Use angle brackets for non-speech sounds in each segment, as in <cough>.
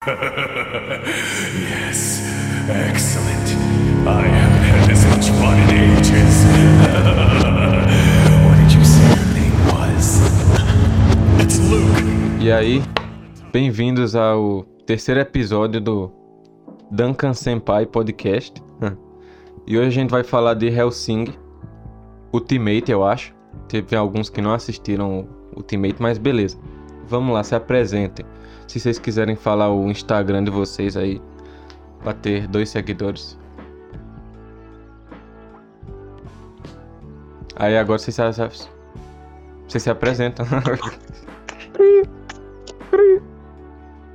<laughs> yes, excellent. I haven't had this much fun in ages. <laughs> what did you say your name was? <laughs> it's Luke. E aí, bem-vindos ao terceiro episódio do Duncan Senpai Podcast. E hoje a gente vai falar de Hellsing Ultimate, eu acho. Teve alguns que não assistiram Ultimate, mas beleza. Vamos lá, se apresentem. Se vocês quiserem falar o Instagram de vocês aí, pra ter dois seguidores. Aí agora vocês se, vocês se apresentam. <laughs>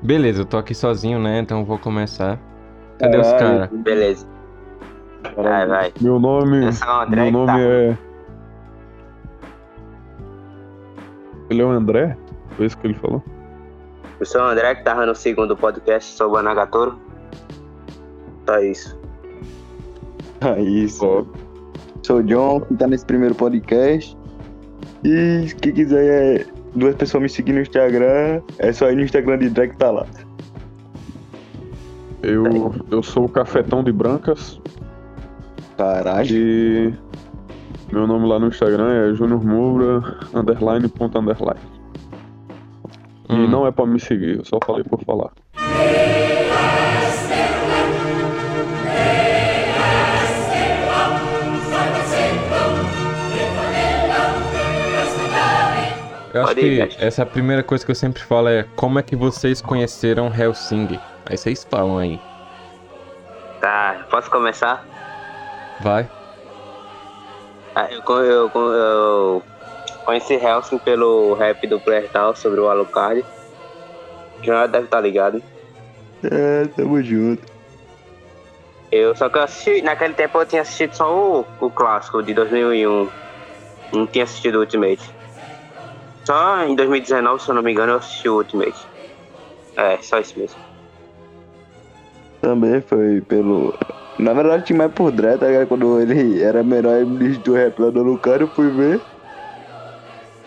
Beleza, eu tô aqui sozinho, né? Então vou começar. Cadê os caras? Beleza. Vai, vai. Meu nome, meu nome tá- é. Ele é o André? Foi isso que ele falou? Eu sou o André, que tava no segundo podcast sobre o Nagatoro. Só isso. Ah, isso. Sou o John, que tá nesse primeiro podcast. E quem quiser é, duas pessoas me seguir no Instagram, é só ir no Instagram de Drake tá lá. eu, eu sou o Cafetão de Brancas Caralho. e meu nome lá no Instagram é Junior Moura, underline, ponto underline. E Hum. não é pra me seguir, eu só falei por falar. Eu acho que essa é primeira coisa que eu sempre falo é como é que vocês conheceram Hellsing? Aí vocês falam aí. Tá, posso começar? Vai. Ah, Eu, eu, eu conheci Helsing pelo rap do Plertal sobre o Alucard. Já deve estar ligado. É, tamo junto. Eu só que eu assisti, naquele tempo eu tinha assistido só o, o clássico de 2001. Não tinha assistido o Ultimate. Só em 2019, se eu não me engano, eu assisti o Ultimate. É, só isso mesmo. Também foi pelo. Na verdade, tinha mais por Drake, tá? Quando ele era menor e me do rap lá do Lucano, eu fui ver.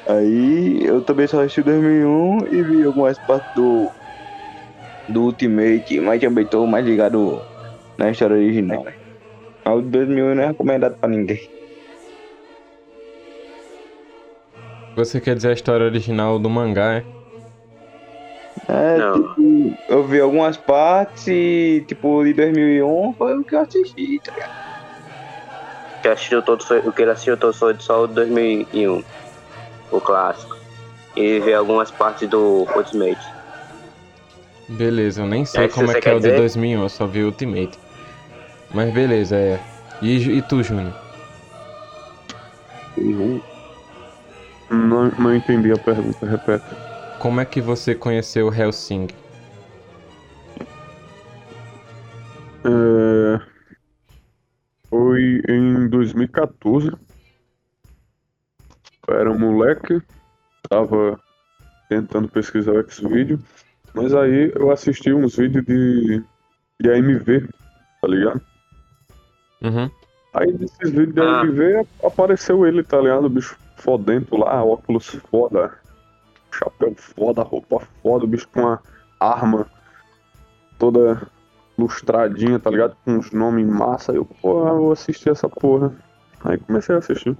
Aí eu também só assisti 2001 e vi algumas partes do. do Ultimate, mas também tô mais ligado na história original. né? Mas o de 2001 não é recomendado pra ninguém. Você quer dizer a história original do mangá, é? É, Não. tipo, eu vi algumas partes e, tipo, de 2001 foi o que eu assisti, tá ligado? O que, assistiu todo foi, o que ele assistiu todo foi só o 2001, o clássico. E ver algumas partes do Ultimate. Beleza, eu nem sei É, como é que é o de dizer? 2001, eu só vi o Ultimate. Mas beleza, é. E, e tu, Júnior? Não, não entendi a pergunta, repete. Como é que você conheceu Hellsing? É, Foi em 2014. Eu era um moleque, tava tentando pesquisar o Xvideo, mas aí eu assisti uns vídeos de, de AMV, tá ligado? Uhum. Aí desses vídeos de Ah. AMV apareceu ele, tá ligado? O bicho fodento lá, óculos foda, chapéu foda, roupa foda, o bicho com uma arma toda lustradinha, tá ligado? Com uns nomes massa. Eu, porra, vou assistir essa porra. Aí comecei a assistir.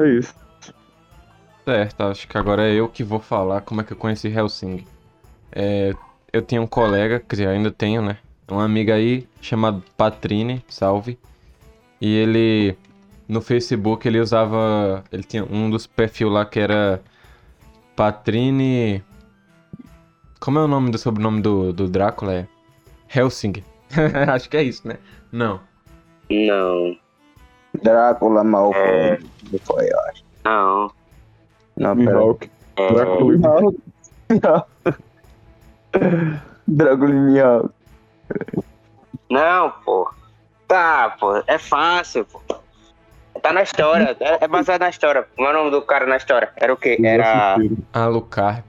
É isso. Certo, acho que agora é eu que vou falar como é que eu conheci Hellsing. É, eu tinha um colega, quer dizer, ainda tenho, né? Uma amiga aí chamada Patrine, salve. E ele no Facebook ele usava, ele tinha um dos perfil lá que era Patrine Como é o nome do sobrenome do, do Drácula? É Helsing. <laughs> acho que é isso, né? Não. Não, Drácula mal É. foi, eu acho. não. Não, pera. Mihawk. É, Drácula. Não. <laughs> Drácula e Mihawk. Não, pô. Tá, pô. É fácil, pô. Tá na história. É é baseado na história. Como é o nome do cara na história? Era o quê? Era. Alucard.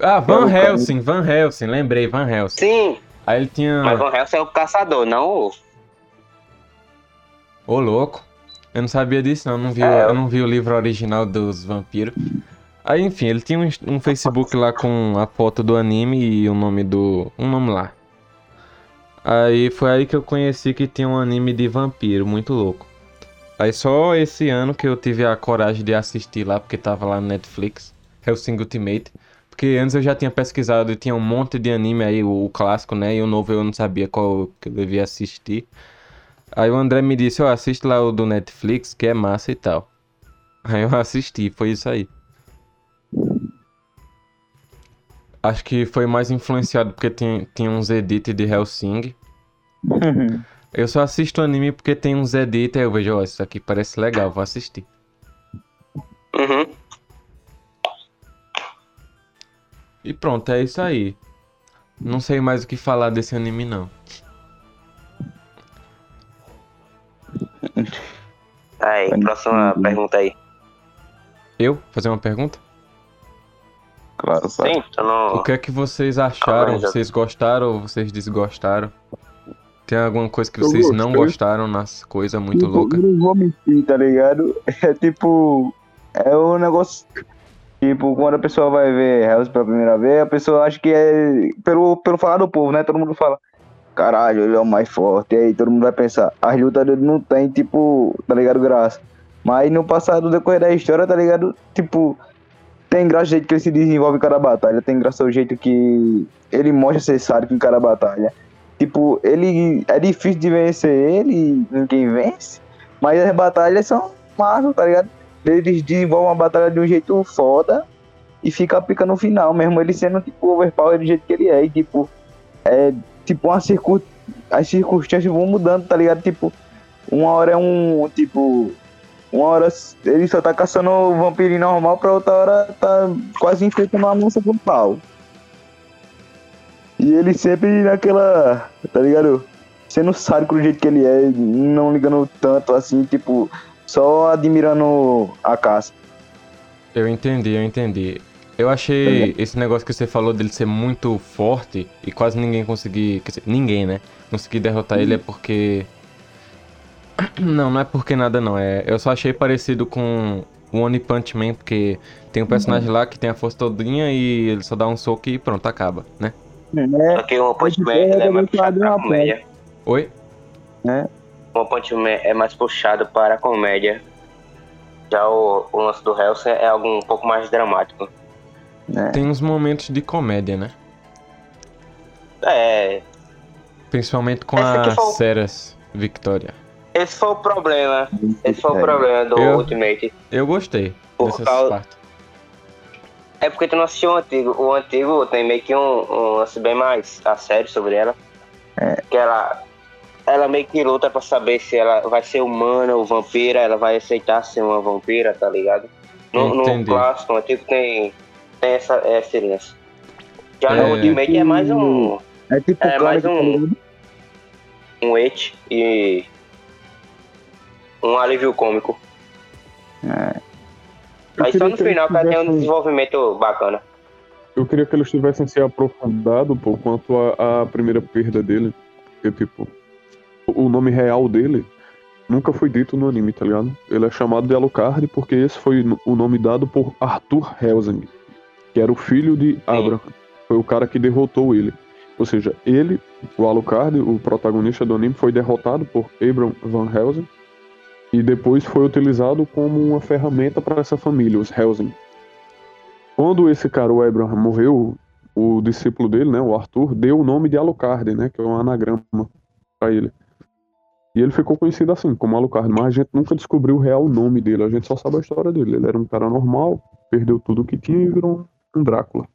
Ah, Van. Helsing, Van Helsing, lembrei, Van Helsing. Sim, Aí ele tinha. mas Van Helsing é o caçador, não o. Ô, louco. Eu não sabia disso, não. Eu não vi, É, eu não vi o livro original dos vampiros. Aí, enfim, ele tinha um, um Facebook lá com a foto do anime e o nome do. um nome lá. Aí foi aí que eu conheci que tinha um anime de vampiro, muito louco. Aí só esse ano que eu tive a coragem de assistir lá, porque tava lá no Netflix, Hellsing Ultimate. Porque antes eu já tinha pesquisado e tinha um monte de anime aí, o, o clássico, né? E o novo eu não sabia qual que eu devia assistir. Aí o André me disse, ó, assiste lá o do Netflix, que é massa e tal. Aí eu <laughs> assisti, foi isso aí. Acho que foi mais influenciado porque tinha, tinha uns edits de Hellsing. Eu só assisto anime porque tem uns edits, aí eu vejo, ó, isso aqui parece legal, vou assistir. Uhum. E pronto, é isso aí. Não sei mais o que falar desse anime, não. Aí, próxima pergunta aí. Eu? Fazer uma pergunta? Claro, sabe? Sim, tu não. O que é que vocês acharam? Já- Vocês gostaram ou vocês desgostaram? Tem alguma coisa que Eu vocês não gostaram nas coisas muito loucas? Não vou mentir, tá ligado? <laughs> É tipo. É um negócio. Tipo, quando a pessoa vai ver Hells pela primeira vez, a pessoa acha que é. Pelo, pelo falar do povo, né? Todo mundo fala. Caralho, ele é o mais forte. E aí todo mundo vai pensar. As lutas dele não tem, tipo, tá ligado? Graça. Mas no passado, do decorrer da história, tá ligado? Tipo. Tem graça o jeito que ele se desenvolve em cada batalha. Tem graça o jeito que ele mostra ser sádico em cada batalha. Tipo, ele. É difícil de vencer ele, ninguém vence. Mas as batalhas são massas, tá ligado? Eles desenvolvem uma batalha de um jeito foda e fica pica no final, mesmo ele sendo tipo overpower do jeito que ele é. E tipo, é tipo uma circun... as circunstâncias vão mudando, tá ligado? Tipo, uma hora é um. Tipo. Uma hora ele só tá caçando o vampirinho normal, pra outra hora tá quase enfrentando uma moça com pau. E ele sempre naquela. Tá ligado? Sendo sádico do jeito que ele é, não ligando tanto assim, tipo, só admirando a caça. Eu entendi, eu entendi. Eu achei esse negócio que você falou dele ser muito forte e quase ninguém conseguir. Dizer, ninguém, né? Conseguir derrotar ele é porque. Não, não é porque nada não. É, eu só achei parecido com o One Punch Man, porque tem um personagem lá que tem a força todinha e ele só dá um soco e pronto, acaba, né? Só que o Punch Man ele é mais puxado pra comédia. Oi? O Punch Man é mais puxado para a comédia. Já o, o lance do Hellsing é algo um pouco mais dramático. né? Tem uns momentos de comédia, né? É, Principalmente com a foi o- Ceras Victoria. Esse foi o problema. Esse foi o É. problema do Eu- Ultimate. Eu gostei Por causa- partes. É porque tu não assistiu o antigo. O antigo tem meio que um, um lance bem mais a sério sobre ela. É. Que ela. Ela meio que luta pra saber se ela vai ser humana ou vampira, ela vai aceitar ser uma vampira, tá ligado? No, no clássico, no antigo tem, tem essa, esse lance. Já É. no Ultimate é mais um, É tipo É, mais um- tá ligado? um et e um alívio cômico. É. Aí só no final ela tem um tivessem- desenvolvimento bacana. Eu queria que eles tivessem se aprofundado, pô, quanto à primeira perda dele. Porque, tipo, o nome real dele nunca foi dito no anime, tá ligado? Ele é chamado de Alucard porque esse foi o nome dado por Arthur Helsing, que era o filho de Abraham. Foi o cara que derrotou ele. Ou seja, ele, o Alucard, o protagonista do anime, foi derrotado por Abraham Van Helsing e depois foi utilizado como uma ferramenta para essa família, os Helsing. Quando esse cara, o Abraham, morreu, o discípulo dele, né, o Arthur, deu o nome de Alucard, né, que é um anagrama para ele. E ele ficou conhecido assim, como Alucard, mas a gente nunca descobriu o real nome dele, a gente só sabe a história dele. Ele era um cara normal, perdeu tudo que tinha e virou um Drácula.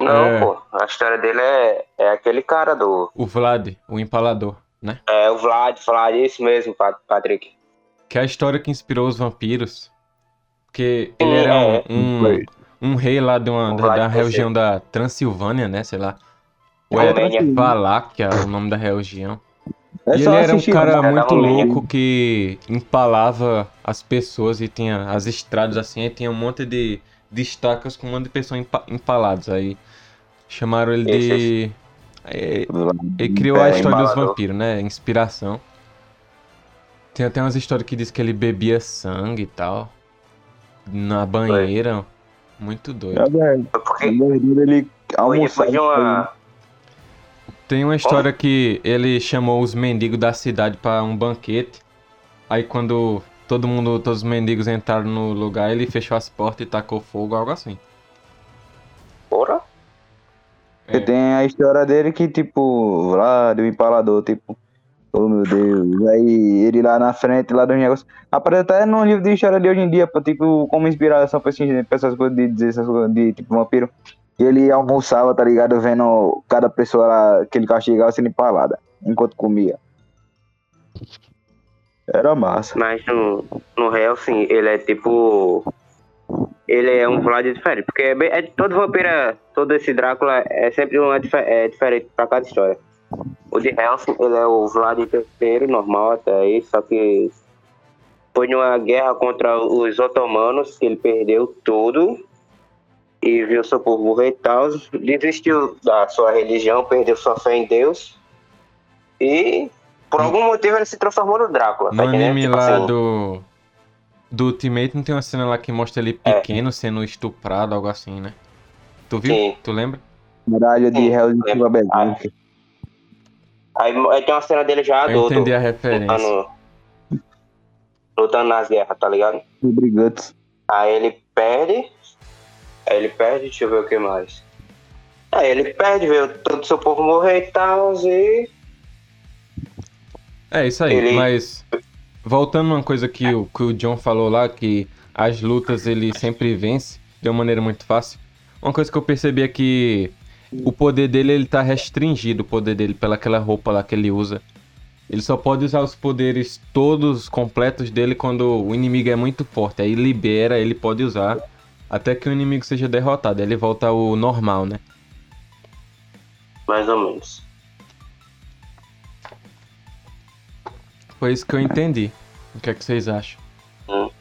Não, É. pô, a história dele é, é aquele cara do. O Vlad, o empalador, né? É o Vlad, Vlad, isso mesmo, Pa- Patrick. Que é a história que inspirou os vampiros. Porque ele era é. um, um, um rei lá de uma, da, da região da Transilvânia, né? Sei lá. Ou era. Valáquia, o nome da região. É e ele era um cara né? É muito louco que empalava as pessoas e tinha as estradas assim, e tinha um monte de, de estacas com um monte de pessoas empa empaladas. Aí chamaram ele de. É, ele criou a É, história dos vampiros, né? Inspiração. Tem até umas histórias que diz que ele bebia sangue e tal. Na banheira. Muito É doido. verdade. Foi porque É verdade, ele foi almoçava. uma. Tem uma história que ele chamou os mendigos da cidade pra um banquete. Aí quando todo mundo, todos os mendigos entraram no lugar, ele fechou as portas e tacou fogo, algo assim. Porra? É. E tem a história dele que, tipo, lá do empalador, tipo, oh meu Deus. Aí ele lá na frente, lá dos negócios. Aparece até no livro de história de hoje em dia, pra, tipo, como inspiração pra, assim, pra essas coisas de dizer essas coisas de tipo vampiro. Ele almoçava, tá ligado? Vendo cada pessoa lá que ele castigava sendo empalada, enquanto comia. Era massa. Mas no, no Hellsing, ele é tipo. Ele é um Vlad diferente. Porque é bem- é- todo vampiro, todo esse Drácula é sempre um é, é diferente pra cada história. O de Hellsing, ele é o Vlad III, normal até aí, só que foi numa guerra contra os otomanos que ele perdeu tudo e viu seu povo morrer e tal. Desistiu da sua religião, perdeu sua fé em Deus e por algum motivo ele se transformou no Drácula. No tá entendendo? anime Tipo lá assim, do. Do Ultimate não tem uma cena lá que mostra ele É. pequeno sendo estuprado, algo assim, né? Tu viu? Sim. Tu lembra? Medalha de Hell's lembro. Aí, aí tem uma cena dele já Eu adulto. entendi a referência. Lutando, lutando nas guerras, tá ligado? Guts. Aí ele perde. Aí ele perde, deixa eu ver o que mais. Aí ele perde, vê todo o seu povo morrer e tal, e. É isso aí, Ele- mas voltando uma coisa que o, que o John falou lá, que as lutas ele sempre vence de uma maneira muito fácil. Uma coisa que eu percebi é que o poder dele ele tá restringido, o poder dele pela aquela roupa lá que ele usa. Ele só pode usar os poderes todos completos dele quando o inimigo é muito forte. Aí libera, ele pode usar até que o inimigo seja derrotado. Aí ele volta ao normal, né? Mais ou menos. Foi isso que eu entendi. O que é que vocês acham? Eu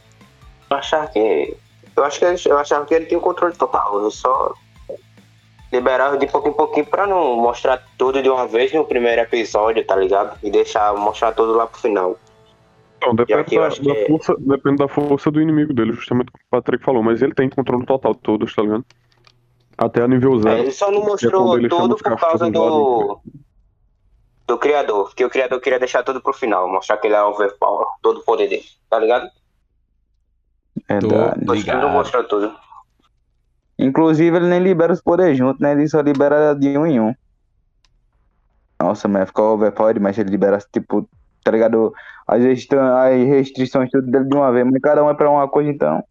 achava que. Eu acho que ele, eu achava que ele tinha o controle total. Eu só liberava de pouquinho em pouquinho pra não mostrar tudo de uma vez no primeiro episódio, tá ligado? E deixar mostrar tudo lá pro final. Então, depende da, da que é- força, depende da força do inimigo dele, justamente como o Patrick falou, mas ele tem controle total de todos, tá ligado? Até a nível É, zero. ele só não quando mostrou chama tudo por causa do. Do criador. Que o criador queria deixar tudo pro final. Mostrar que ele é overpower. Todo o poder dele. Tá ligado? Verdade. Mas ele não mostrou tudo. Inclusive, ele nem libera os poderes juntos, né? Ele só libera de um em um. Nossa, mas ficou overpowered, mas ele libera, tipo, tá ligado? As, as restrições tudo dele de uma vez, mas cada um é pra uma coisa, então.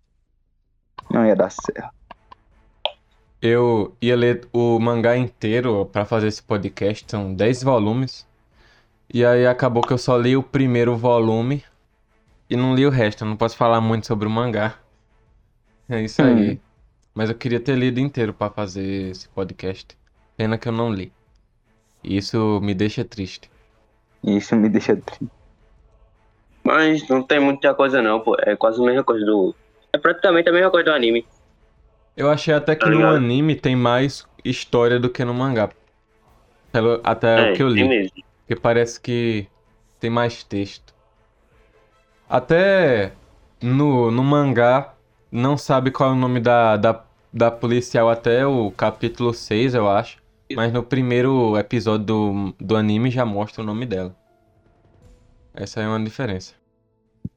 Não ia dar certo. Eu ia ler o mangá inteiro pra fazer esse podcast, são 10 volumes. E aí acabou que eu só li o primeiro volume e não li o resto. Eu não posso falar muito sobre o mangá. É isso aí. Mas eu queria ter lido inteiro pra fazer esse podcast. Pena que eu não li. E isso me deixa triste. Isso me deixa triste. Mas não tem muita coisa não, pô. É quase a mesma coisa do. É praticamente a mesma coisa do anime. Eu achei até que Tá no anime tem mais história do que no mangá. Até o que eu li. mesmo. Porque parece que tem mais texto. Até no, no mangá, não sabe qual é o nome da, da, da policial até o capítulo 6, eu acho. Mas no primeiro episódio do, do anime já mostra o nome dela. Essa é uma diferença.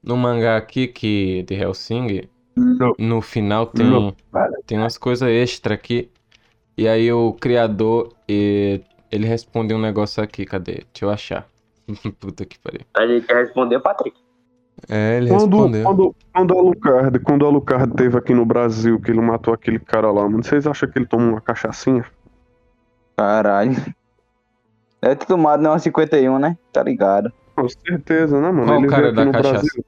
No mangá aqui, que de Helsing, Não. no final tem, tem umas coisas extra aqui. E aí o criador, eh, ele responde um negócio aqui, cadê? Deixa eu achar. <laughs> Puta que pariu. A gente quer responder o Patrick. É, ele Quando, respondeu. quando, quando, o Alucard, quando Alucard teve aqui no Brasil, que ele matou aquele cara lá, mano, vocês acham que ele tomou uma cachaçinha? Caralho. É tudo tomado, não, 51, né? Tá ligado. Com certeza, né, mano? Qual ele o cara veio aqui da no cachaça? Brasil.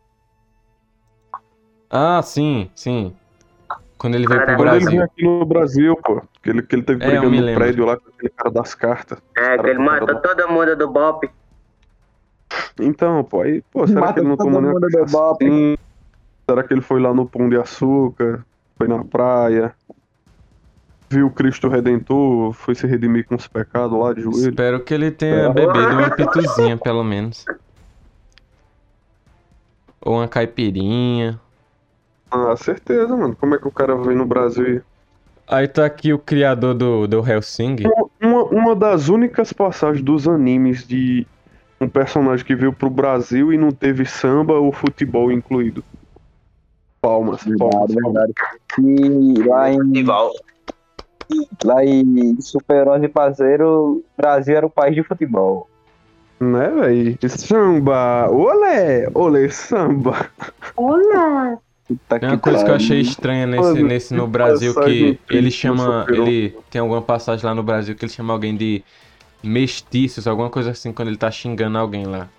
Ah, sim, sim. Quando ele veio pro Cara, Quando ele Brasil. veio aqui no Brasil, pô, que ele, que ele teve É, brigando no lembro. prédio lá com aquele cara das cartas. É, que ele matou todo mundo do Bop. Então, pô, aí, pô, será Mata que ele não tomou nem mundo do cachaça? Bop. Sim. Será que ele foi lá no Pão de Açúcar? Foi na praia? Viu o Cristo Redentor? Foi se redimir com os pecados lá de joelho? Espero que ele tenha bebido uma <laughs> pituzinha, pelo menos. Ou uma caipirinha. Ah, certeza, mano. Como é que o cara veio no Brasil e Aí tá aqui o criador do, do Helsing. Uma, uma das únicas passagens dos animes de um personagem que veio pro Brasil e não teve samba ou futebol incluído. Palmas, palmas. Verdade, verdade. E lá em, lá em Super 11 Parceiro, o Brasil era o país de futebol. Né, véi? Samba! Olé! Olé, samba! Olá! Puta Tem uma coisa que eu achei estranha nesse, Mano, nesse no que Brasil passagem que ele chama. Ele tem alguma passagem lá no Brasil que ele chama alguém de mestiços, alguma coisa assim, quando ele tá xingando alguém lá.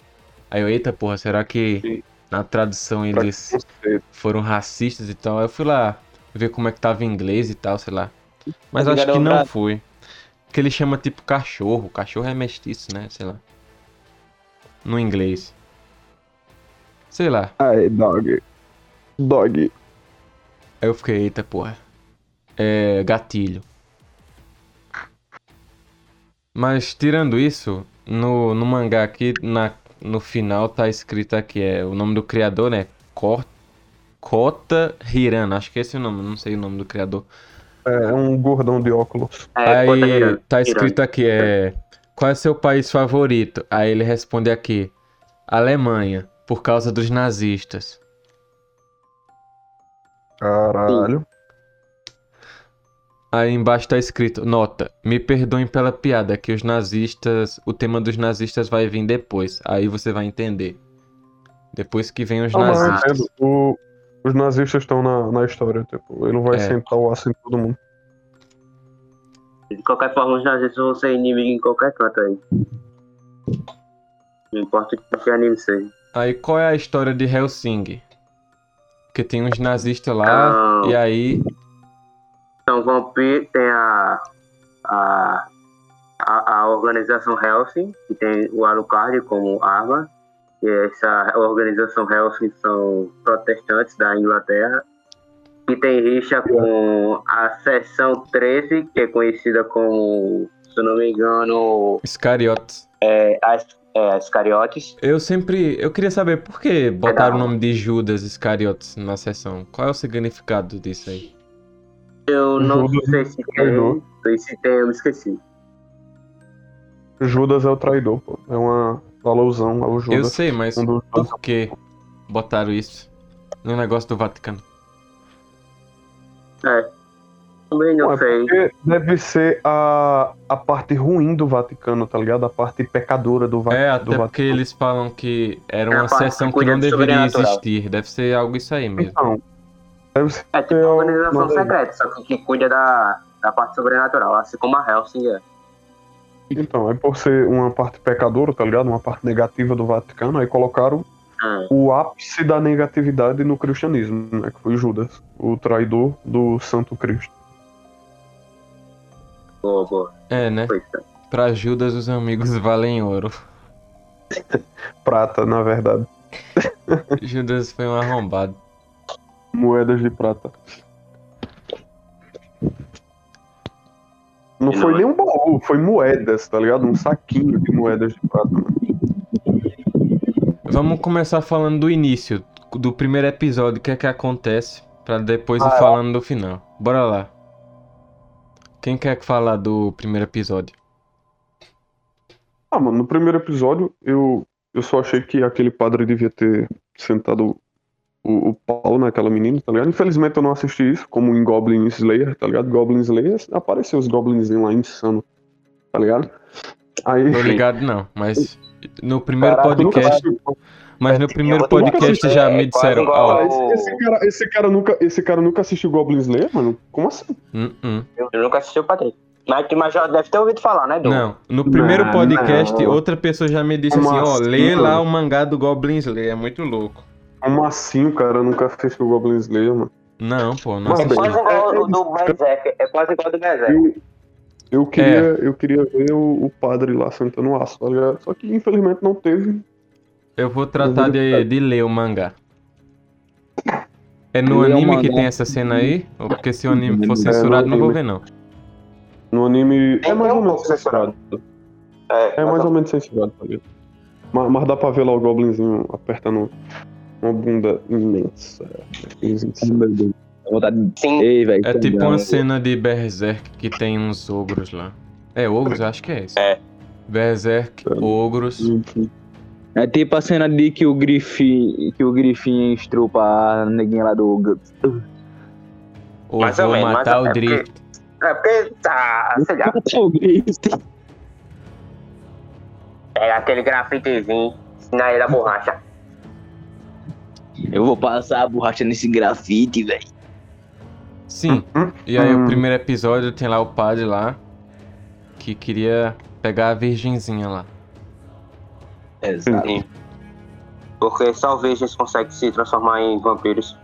Aí eu, eita porra, será que Sim. na tradução eles foram racistas e tal? Aí eu fui lá ver como é que tava em inglês e tal, sei lá. Mas acho que não foi. Porque ele chama tipo cachorro. Cachorro é mestiço, né? Sei lá. No inglês. Sei lá. Ai, dog. Dog. Aí eu fiquei, eita porra. É. gatilho. Mas tirando isso, no, no mangá aqui, na, no final tá escrito aqui, é o nome do criador, né? Ko- Kota Hirano, acho que esse é o nome, não sei o nome do criador. É um gordão de óculos. É, Aí tá escrito aqui, é. Qual é seu país favorito? Aí ele responde aqui: Alemanha, por causa dos nazistas. Caralho. Aí embaixo tá escrito: Nota, me perdoem pela piada, que os nazistas. O tema dos nazistas vai vir depois. Aí você vai entender. Depois que vem os Ah, nazistas. O- os nazistas estão na, na história, tipo, ele não vai É. sentar o aço em todo mundo. De qualquer forma, os nazistas vão ser inimigos em qualquer canto aí. Não importa o que anime seja. Aí qual é a história de Helsing? Que tem uns nazistas lá, Ah. e aí. Então, vampiro tem a, a, a, a organização Helsing, que tem o Alucard como arma. E essa organização Helsing são protestantes da Inglaterra. Que tem rixa com a seção 13, que é conhecida como, se eu não me engano, Iscariotes. é, as, é, as Cariotes. Eu sempre. Eu queria saber por que botaram o Legal. nome de Judas Iscariotes na sessão. Qual é o significado disso aí? Eu não Judas sei se traidor. tem, se tem, eu me esqueci. Judas é o traidor, pô. É uma alusão ao Judas. Eu sei, mas Um por que botaram isso no negócio do Vaticano? É. Também não sei. deve ser a, a parte ruim do Vaticano, tá ligado? A parte pecadora do, Va É, do até porque Vaticano. eles falam que era É uma parte sessão que não deveria existir. Deve ser algo isso aí mesmo. Então, É tipo uma organização secreta, só que, que cuida da, da parte sobrenatural, assim como a Helsing é. Então, aí por ser uma parte pecadora, tá ligado? Uma parte negativa do Vaticano, aí colocaram Hum. o ápice da negatividade no cristianismo, né? Que foi Judas, o traidor do Santo Cristo. Boa, boa. É, né? Pra Judas os amigos <laughs> valem ouro. Prata, na verdade. Judas foi um arrombado. Moedas de prata. Não E foi não- nem um baú, foi moedas, tá ligado? Um saquinho de moedas de prata. Vamos começar falando do início, do primeiro episódio, o que é que acontece, pra depois ir Ah, é. falando do final. Bora lá. Quem quer falar do primeiro episódio? Ah, mano, no primeiro episódio eu, eu só achei que aquele padre devia ter sentado o, o pau naquela menina, tá ligado? Infelizmente eu não assisti isso, como em Goblin Slayer, tá ligado? Goblin Slayer apareceu os goblins lá insano, tá ligado? Aí. Tô ligado não, mas no primeiro Caraca, podcast, mas no Eu primeiro podcast já é me quase disseram, ao- esse, cara, esse, cara nunca, esse cara nunca assistiu Goblin Slayer, mano? Como assim? hum, hum. Eu nunca assisti o Patrick. Mas, mas já deve ter ouvido falar, né, Du? Não, no primeiro Não, podcast, não. outra pessoa já me disse Como assim, ó, assim, lê lá o mangá do Goblin Slayer, é muito louco. Como assim o cara nunca assistiu Goblin Slayer, mano? Não, pô, não Mas É assisti. quase igual É, é o do Berserk. É quase igual ao do Berserk. Eu, eu, queria, eu queria ver o, o padre lá sentando o aço, tá ligado? Só que infelizmente não teve. Eu vou tratar de, de ler o mangá. É no anime que mangá. tem essa cena aí? Ou porque se o anime for É, no censurado, não vou ver não. No anime. É mais ou menos censurado. É, É mais ou menos censurado, tá ligado? Mas, mas dá pra ver lá o Goblinzinho apertando uma bunda imensa. Sim. Ei, velho. É tipo não, uma cena de Berserk que tem uns ogros lá. É, ogros? Acho que é isso. É. Berserk, ogros. É tipo a cena de que o Griffin, que o Griffin estrupa a neguinha lá do. Ou Mais ou vou menos, matar o é Drift. É porque tá, sei lá, <laughs> o Griffin. pega aquele grafitezinho, ensina ele a borracha. Eu vou passar a borracha nesse grafite, velho. Sim. E aí Hum. o primeiro episódio tem lá o padre lá que queria pegar a virgenzinha lá. Exato. Sim. Porque só virgens conseguem se transformar em vampiros.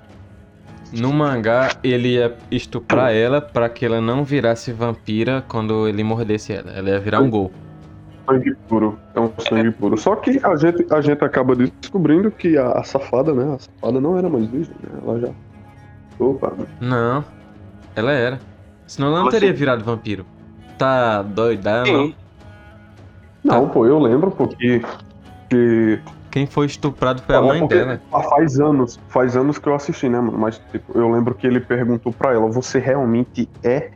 No mangá, ele ia estuprar ela pra que ela não virasse vampira quando ele mordesse ela. Ela ia virar um gol. Sangue puro. É um sangue puro. Só que a gente, a gente acaba descobrindo que a, a safada, né? A safada não era mais virgem, né? Ela já. Opa. Não, ela era. Senão ela não teria virado vampiro. Tá doida, não? Não, pô, eu lembro, pô, que. que Quem foi estuprado foi a mãe porque dela. Faz anos, faz anos que eu assisti, né, mano? Mas, tipo, eu lembro que ele perguntou pra ela, você realmente é?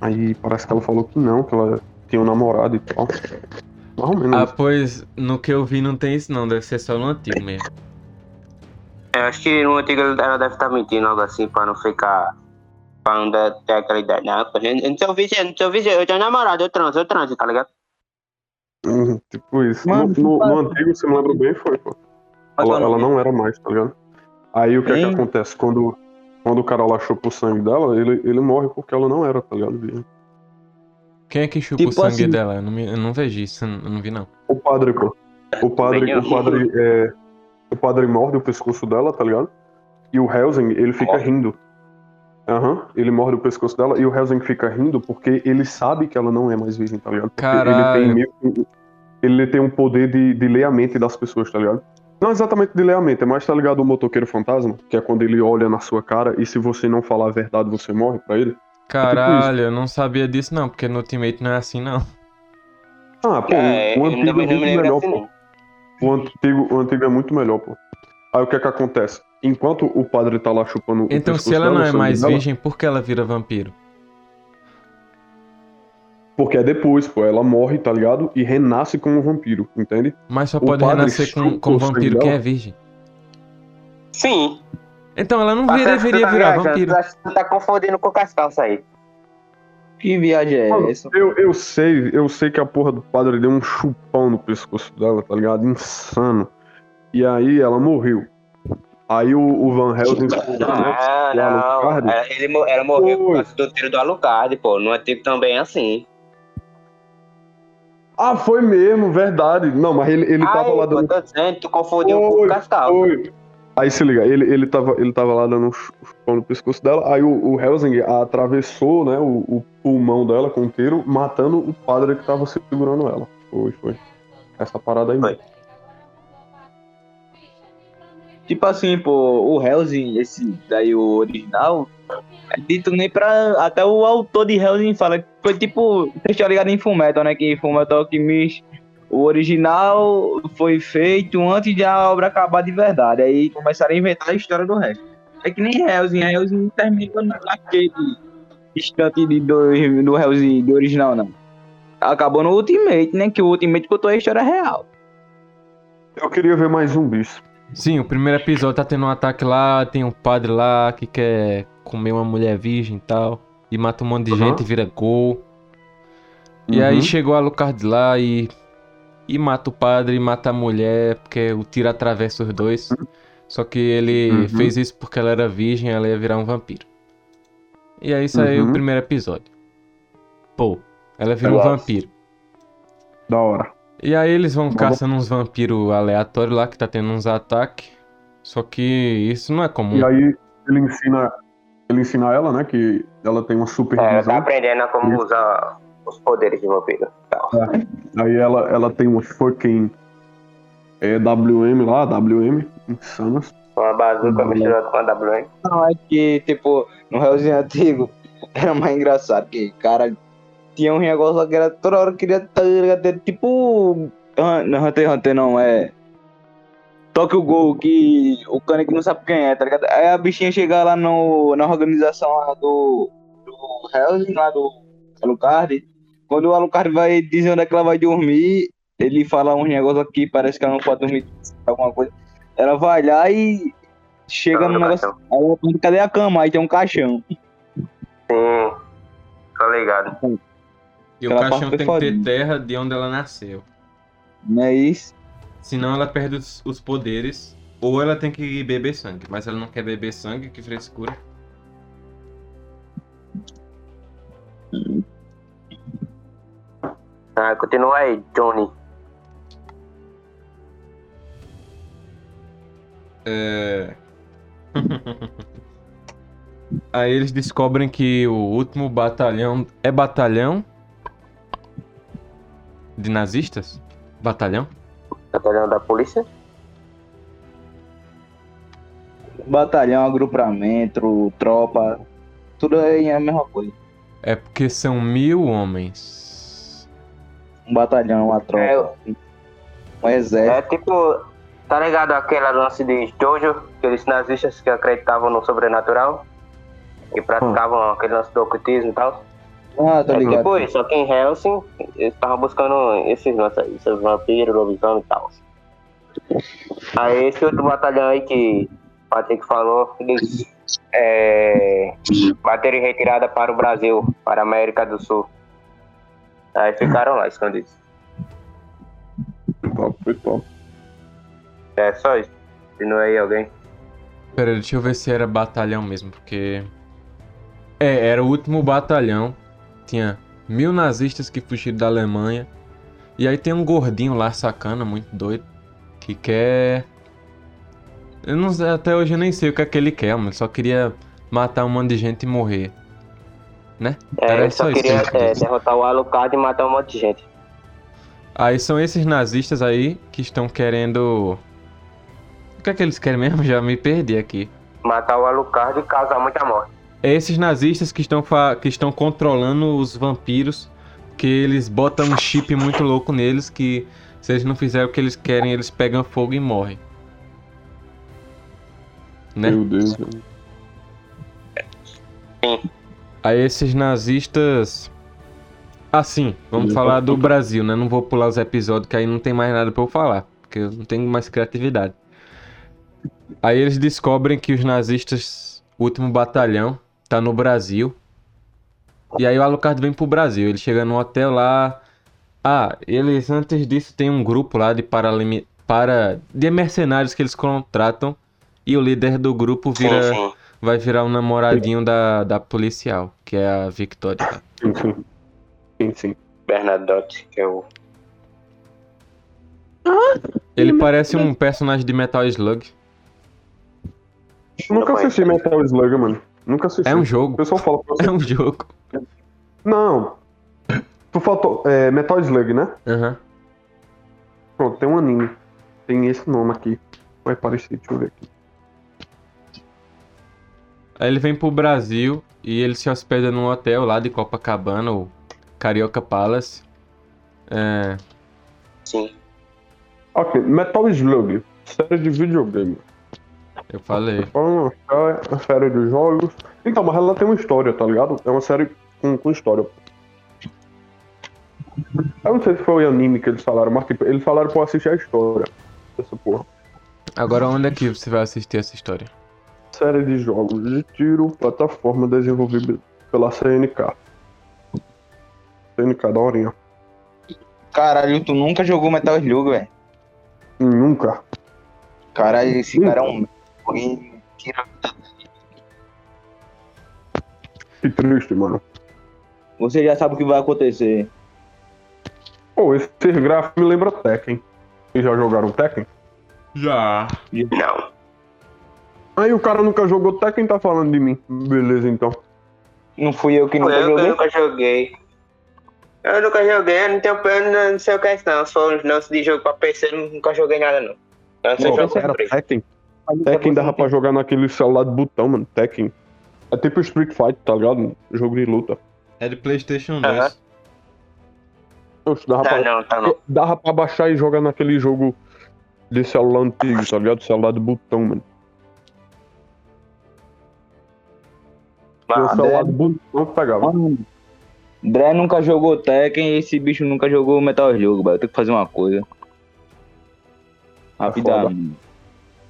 Aí parece que ela falou que não, que ela tinha um namorado e tal. Mais ou menos. Ah, pois no que eu vi não tem isso não, deve ser só no antigo mesmo. Eu acho que no antigo ela deve estar mentindo, algo assim, pra não ficar. Pra não dar- ter aquela ideia. Não, pô, eu não sou virgem, não sou virgem, eu tenho namorado, eu transo, eu transo, tá ligado? Uhum, tipo isso. Mano, no, no- no antigo, se me lembro bem, foi, pô. Ela, é ela não era mais, tá ligado? Aí o que é que acontece? Quando, quando o cara lá chupa o sangue dela, ele, ele morre porque ela não era, tá ligado? Quem é que chupa Tipo o sangue assim- dela? Eu não, me- eu não vejo isso, eu não vi não. O padre, pô. O padre, o padre, é, o padre morde o pescoço dela, tá ligado? E o Helsing, ele fica rindo. Aham, ele morde o pescoço dela e o Helsing fica rindo porque ele sabe que ela não é mais virgem, tá ligado? Porque Caralho. Ele tem, meio que- ele tem um poder de, de ler a mente das pessoas, tá ligado? Não exatamente de ler a mente, é mais, tá ligado, o motoqueiro fantasma, que é quando ele olha na sua cara e se você não falar a verdade, você morre pra ele. Caralho, eu não sabia disso não, porque no Ultimate não é assim não. Ah, pô, É, o antigo é muito melhor, assim, pô. O antigo, o antigo é muito melhor, pô. Aí o que é que acontece? Enquanto o padre tá lá chupando o Então pescoço se ela dela, não o é mais dela, virgem, por que ela vira vampiro? Porque é depois, pô. Ela morre, tá ligado? E renasce como vampiro, entende? Mas só O pode renascer com, como o sangue vampiro quem dela? é virgem. Sim. Então ela não Mas acho deveria tá virar viajando, vampiro. tu acha que Tu tá confundindo com o Cascalça aí. Que viagem é Mano, essa? eu, eu sei, eu sei que a porra do padre deu um chupão no pescoço dela, tá ligado? Insano. E aí ela morreu. Aí o, o Van Helsing Ah, o Alucard. não. Ela, ele, ela morreu por causa do tiro do Alucard, pô. No antigo também é assim. Ah, foi mesmo, verdade. Não, mas ele, ele tava Aí, lá dando. dizendo, tu confundiu com o Cascalça. Foi. Aí se liga, ele, ele, tava, ele tava lá dando um chupão no pescoço dela, aí o, o Helsing atravessou né, o, o pulmão dela com um tiro, matando o padre que tava segurando ela. Foi, foi. Essa parada aí. Mesmo. Tipo assim, pô, o Helsing, esse daí, o original, é dito nem pra. Até o autor de Helsing fala foi tipo. Vocês estão ligados em Fullmetal, né? Que Fullmetal Alchemist, o original foi feito antes de a obra acabar de verdade. Aí começaram a inventar a história do resto. É que nem Helsing não termina naquele instante de do, do Helsing do original, não. Acabou no Ultimate, né? Que o Ultimate contou a história real. Eu queria ver mais zumbis. Sim, o primeiro episódio tá tendo um ataque lá, tem um padre lá que quer comer uma mulher virgem e tal. E mata um monte de Uhum. gente e vira gol. E Uhum. aí chegou a Alucard lá e. E mata o padre e mata a mulher, porque o tiro atravessa os dois. Só que ele Uhum. fez isso porque ela era virgem ela ia virar um vampiro. E aí saiu Uhum. o primeiro episódio. Pô, ela virou um vampiro. Da hora. E aí eles vão caçando uns vampiros aleatórios lá que tá tendo uns ataques. Só que isso não é comum. E aí ele ensina, ele ensina ela, né, que ela tem uma É, ela supervisão. tá aprendendo a como usar os poderes de vampiro. Tal. Aí ela, ela tem uma fucking é, WM lá, WM, insanas. Uma bazuca Uhum. misturada com a WM. Não, é que, tipo, no Hellzinho antigo <laughs> era mais engraçado, que, cara, tinha um negócio lá que era toda hora queria ter, tipo. Han- Não, Hunter x Hunter não, é. toque o gol, que o Kanek não sabe quem é, tá ligado? Aí a bichinha chega lá no, na organização lá do, do Helsing, lá do Alucard. Quando o Alucard vai dizer onde é que ela vai dormir, ele fala uns negócios aqui, parece que ela não pode dormir, alguma coisa. Ela vai lá e chega Tá no negócio. Aí cadê a cama? Aí tem um caixão. Sim. Tô ligado. E o caixão tem que ter terra de onde ela nasceu. Não é isso? Senão ela perde os, os poderes. Ou ela tem que beber sangue. Mas ela não quer beber sangue, que frescura. Ah, continua aí, Johnny. É. <laughs> Aí eles descobrem que o último batalhão. É batalhão? De nazistas? Batalhão? Batalhão da polícia? Batalhão, agrupamento, tropa, tudo é a mesma coisa. É porque são mil homens. Um batalhão, uma tropa, um exército. É tipo, tá ligado aquele lance de Jojo, aqueles nazistas que acreditavam no sobrenatural? Que praticavam aquele lance do ocultismo e tal? Ah, tô é ligado. tipo isso, só que em Helsing eles estavam buscando esses aí, esses vampiros, lobisomem e tal. Aí esse outro batalhão aí que o Patrick falou, eles é, bateram em retirada para o Brasil, para a América do Sul. Aí ficaram lá escondidos. Top, foi top. É só isso. Continua aí alguém. Pera, deixa eu ver se era batalhão mesmo, porque. É, era o último batalhão. Tinha mil nazistas que fugiram da Alemanha. E aí tem um gordinho lá, sacana, muito doido, que quer. Eu não sei, até hoje eu nem sei o que é que ele quer, mas só queria matar um monte de gente e morrer. Né? É, Era ele só só isso queria que ele é, derrotar o Alucard e matar um monte de gente. Aí são esses nazistas aí que estão querendo. O que é que eles querem mesmo? Já me perdi aqui. Matar o Alucard e causar muita morte. É esses nazistas que estão, fa- que estão controlando os vampiros, que eles botam um chip muito louco neles, que se eles não fizerem o que eles querem, eles pegam fogo e morrem. Né? Meu Deus. Aí esses nazistas. Assim, vamos falar do Brasil, né? Não vou pular os episódios, que aí não tem mais nada pra eu falar, porque eu não tenho mais criatividade. Aí eles descobrem que os nazistas, o último batalhão, tá no Brasil. E aí o Alucard vem pro Brasil. Ele chega no hotel lá. Ah, eles antes disso tem um grupo lá de para de mercenários que eles contratam. E o líder do grupo vira. Vai virar um namoradinho da, da policial, que é a Victoria. Sim, sim. Bernadotte, que é o. Ele parece um personagem de Metal Slug. Nunca Não assisti. Metal Slug, mano. Nunca assisti. É um O jogo. pessoal fala pra você. É um jogo. Não. Tu faltou. É Metal Slug, né? Aham. Pronto, tem um anime. Tem esse nome aqui. Vai parecer, deixa eu ver aqui. Aí ele vem pro Brasil e ele se hospeda num hotel lá de Copacabana, o Carioca Palace. É, Sim. Ok, Metal Slug. Série de videogame. eu falei. É uma série- uma série de jogos. Então, mas ela tem uma história, tá ligado? É uma série com, com história. Eu não sei se foi o anime que eles falaram, mas tipo, eles falaram pra eu assistir a história dessa porra. Agora onde é que você vai assistir essa história? Série de jogos de tiro, plataforma desenvolvida pela CNK. CNK da horinha. Caralho, tu nunca jogou Metal Slug, velho. Nunca. Caralho, esse cara é um. Alguém tira- Que triste, mano. Você já sabe o que vai acontecer. Pô, esse gráfico me lembra Tekken. Vocês já jogaram Tekken? Já. Não. Aí o cara nunca jogou Tekken tá falando de mim. Beleza, então. Não fui eu que Eu, nunca eu joguei. nunca joguei. Eu nunca joguei, eu não tenho eu não, não sei o que é isso não. Se for um lance de jogo pra PC, eu nunca joguei nada não. Eu não sei era pra Tekken. Tekken dava pra jogar naquele celular de botão, mano. Tekken. É tipo Street Fighter, tá ligado? Jogo de luta. É de Playstation 2. Aham. Oxe, dava, Tá pra, não, tá não. dava pra baixar e jogar naquele jogo de celular antigo, tá ligado? Celular de botão, mano. Ah, celular de botão que pegava. Mano, Dré nunca jogou Tekken e esse bicho nunca jogou Metal Slug, velho. Eu tenho que fazer uma coisa. Rapidamente.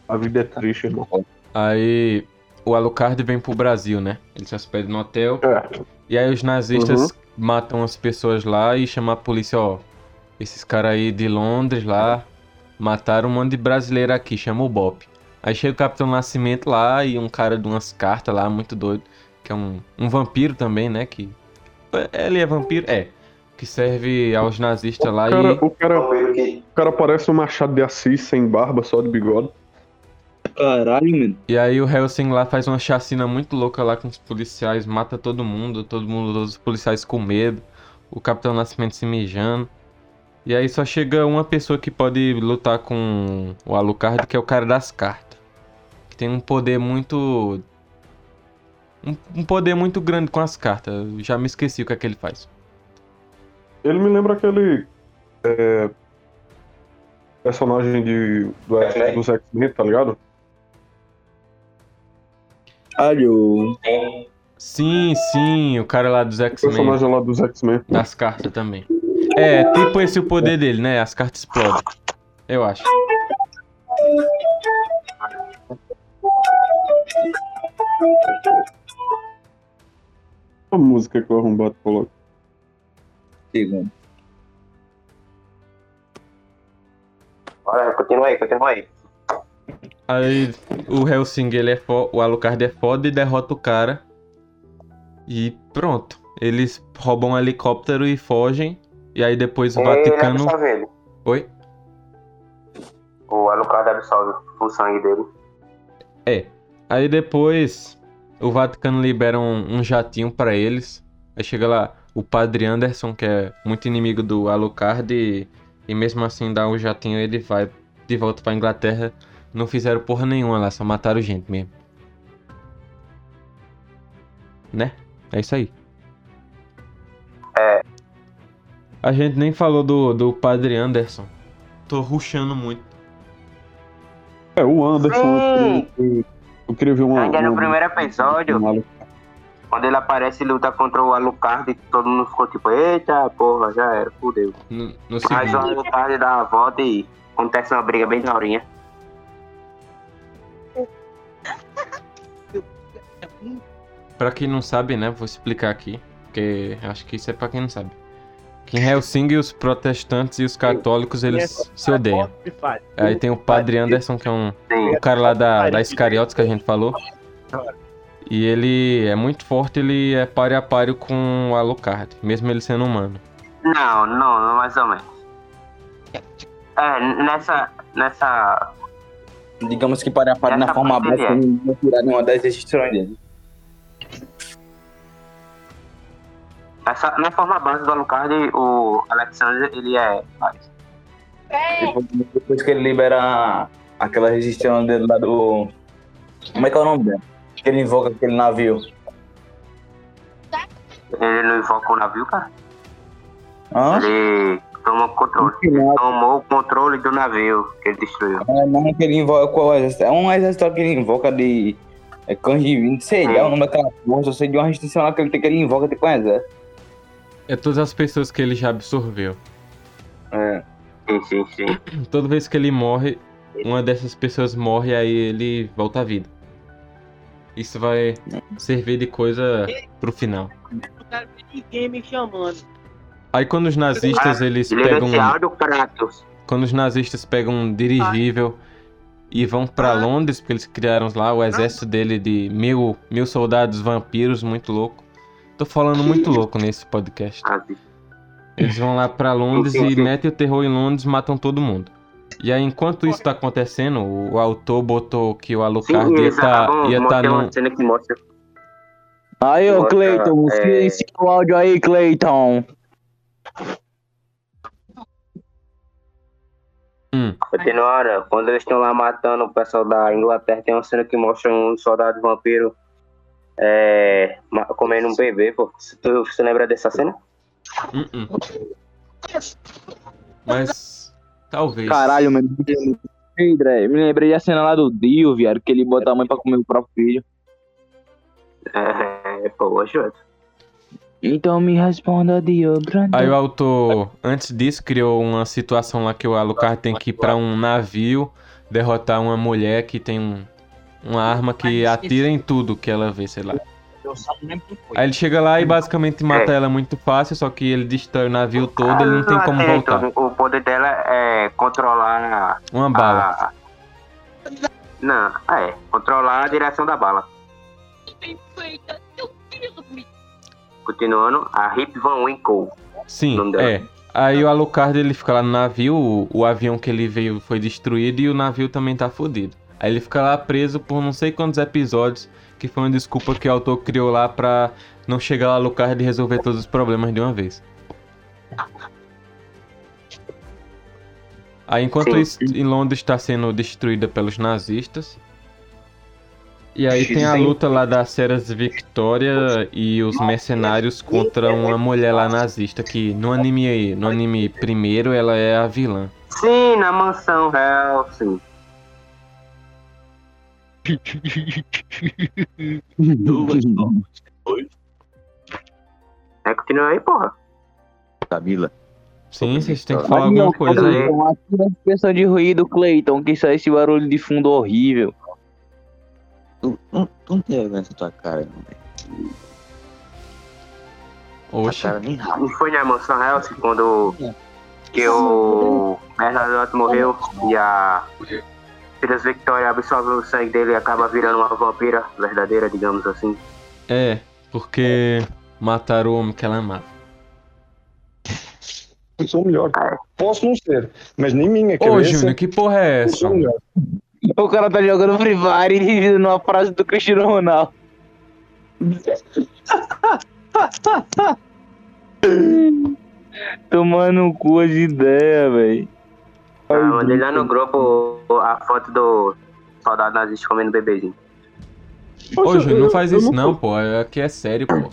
A vida é triste, irmão. Aí o Alucard vem pro Brasil, né? Ele se hospeda no hotel. É. E aí os nazistas matam as pessoas lá e chamam a polícia, ó. Esses caras aí de Londres lá mataram um monte de brasileiro aqui, chama o Bop. Aí chega o Capitão Nascimento lá e um cara de umas cartas lá, muito doido. Que é um, um vampiro também, né? Que. Ele é vampiro? É. Que serve aos nazistas lá O cara, e. o, cara, o cara parece um machado de Assis sem barba, só de bigode. Caralho, mano. E aí o Helsing lá faz uma chacina muito louca lá com os policiais, mata todo mundo, todo mundo, todos os policiais com medo, o Capitão Nascimento se mijando. E aí só chega uma pessoa que pode lutar com o Alucard, que é o cara das cartas. Que tem um poder muito. Um, um poder muito grande com as cartas. Eu já me esqueci o que é que ele faz. Ele me lembra aquele. é, personagem de, do X- dos X-Men, tá ligado? Alô. Sim, sim, o cara lá dos O X-Men. personagem lá dos X-Men. Das cartas também. É, tipo esse o poder dele, né? As cartas explodem. Eu acho. A música que o arrombado coloca. Segundo. Olha, continua aí, continua aí. Aí o Helsing, ele é fo... o Alucard é foda e derrota o cara. E pronto. Eles roubam um helicóptero e fogem. E aí depois o Ele Vaticano. absorve ele. Oi? O Alucard absorve o sangue dele. É. Aí depois o Vaticano libera um, um jatinho pra eles. Aí chega lá o Padre Anderson, que é muito inimigo do Alucard, e, e mesmo assim dá o jatinho ele vai de volta pra Inglaterra. Não fizeram porra nenhuma lá, só mataram gente mesmo. Né? É isso aí. É. A gente nem falou do, do Padre Anderson. Tô ruxando muito. É, o Anderson. Eu, queria ver uma. Ainda no uma- primeiro episódio, uma- quando ele aparece e luta contra o Alucard, todo mundo ficou tipo, eita porra, já era, fudeu. No, no Mas o. Alucard dá a volta e acontece uma briga bem daorinha. Pra quem não sabe, né, vou explicar aqui, porque acho que isso é pra quem não sabe. Que em Helsinki os protestantes e os católicos eles se odeiam. Aí tem o Padre Anderson, que é um o cara lá da, da Iscariotes que a gente falou. E ele é muito forte, ele é páreo a páreo com o Alucard, mesmo ele sendo humano. Não, não, não, mais ou menos. É, nessa. Nessa. Digamos que para para na Essa forma básica, é. não nenhuma das restrições dele. Essa, na forma base do Alucard, o Alexander, ele é. Depois, depois que ele libera aquela resistência dele lá do. Como é que é o nome dele? Que ele invoca aquele navio. Ele não invoca o navio, cara. Hã? Ele toma o controle. Não, Tomou o controle do navio que ele destruiu. é não que ele invoca qual exército. É um exército que ele invoca de. É cães de 20, sei lá, o nome daquela porra, só sei de uma restrição lá que ele tem que ele invoca tipo um exército. É todas as pessoas que ele já absorveu. É. Sim, sim, sim. Toda vez que ele morre, uma dessas pessoas morre aí ele volta à vida. Isso vai servir de coisa pro final. Ninguém me chamando. Aí quando os nazistas eles Ele é pegam quando os nazistas pegam um dirigível e vão pra Londres, porque eles criaram lá o exército dele de mil, mil soldados vampiros, muito louco. Tô falando muito louco nesse podcast. Eles vão lá pra Londres Sim, sim, e sim. metem o terror em Londres, matam todo mundo. E aí, enquanto isso tá acontecendo, o, o autor botou que o Sim, Alucard ia eles tá, ia tá num, uma cena que mostra. Aí, ô Cleiton, é- silencia o áudio aí, Cleiton. Hum. Continuando, quando eles estão lá matando o pessoal da Inglaterra, tem uma cena que mostra um soldado vampiro é, comendo um bebê, pô. Tu, você lembra dessa cena? Hum, hum. Mas talvez. Caralho, mano. Me lembrei da cena lá do Dio, viado, que ele bota a mãe pra comer o próprio filho. É, pô, Jota. Então me responda, Dio, Brandon. Aí o autor, antes disso, criou uma situação lá que o Alucard tem que ir pra um navio derrotar uma mulher que tem um, uma arma que atira em tudo que ela vê, sei lá. Aí ele chega lá e basicamente mata É. ela muito fácil, só que ele destrói o navio todo, ele não tem como Atento, voltar. O poder dela é controlar Uma bala. a. Não, é, controlar a direção da bala. Continuando, a Rip Van Winkle. Sim, é. Aí o Alucard ele fica lá no navio, o, o avião que ele veio foi destruído e o navio também tá fudido. Aí ele fica lá preso por não sei quantos episódios, que foi uma desculpa que o autor criou lá pra não chegar lá Alucard e resolver todos os problemas de uma vez. Aí enquanto Sim. isso, em Londres está sendo destruída pelos nazistas. E aí tem a luta lá das Ceras Victoria e os mercenários contra uma mulher lá nazista que no anime, no anime primeiro ela é a vilã. Sim, na mansão Helsing. É, continua aí, porra. Camila. Sim, vocês têm que falar alguma coisa aí. É suspensão de ruído, Cleiton, que sai esse barulho de fundo horrível. Tu não, tu não tem vergonha nessa tua cara, não, velho. Rala. Não foi na mansão Helsing quando que o Bernardo morreu e a Filhas Victoria absorve o sangue dele e acaba virando uma vampira verdadeira, digamos assim. é, porque mataram o homem que ela amava. Eu sou o melhor. Posso não ser, mas nem minha Ô, cabeça. Júnior, que porra é eu essa? sou o melhor. O cara tá jogando Free Fire e dizendo uma frase do Cristiano Ronaldo. <laughs> Tomando um cu de ideia, velho. Eu mandei lá no grupo a foto do soldado nazista comendo bebezinho. Ô, Poxa, Júnior, não eu- faz eu isso não não, pô. Aqui é sério, pô.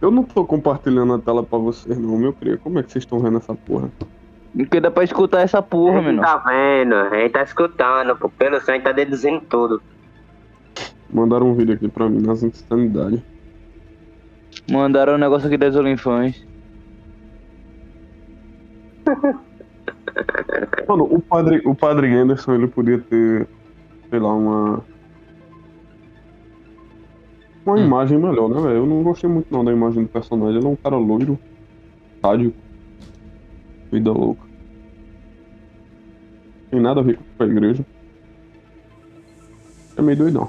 Eu não tô compartilhando a tela pra vocês, não, meu querido. Como é que vocês estão vendo essa porra? Porque dá pra escutar essa porra, a gente menor. tá vendo, a gente tá escutando, pô, pelo sangue tá deduzindo tudo. Mandaram um vídeo aqui pra mim nas insanidades. Mandaram um negócio aqui das Olinfãs. <laughs> Mano, o padre, o padre Anderson, ele podia ter, sei lá, uma. Uma Hum. imagem melhor, né, velho? Eu não gostei muito não da imagem do personagem. Ele é um cara loiro, sádico, vida louca. Tem nada a ver com a igreja. É meio doidão.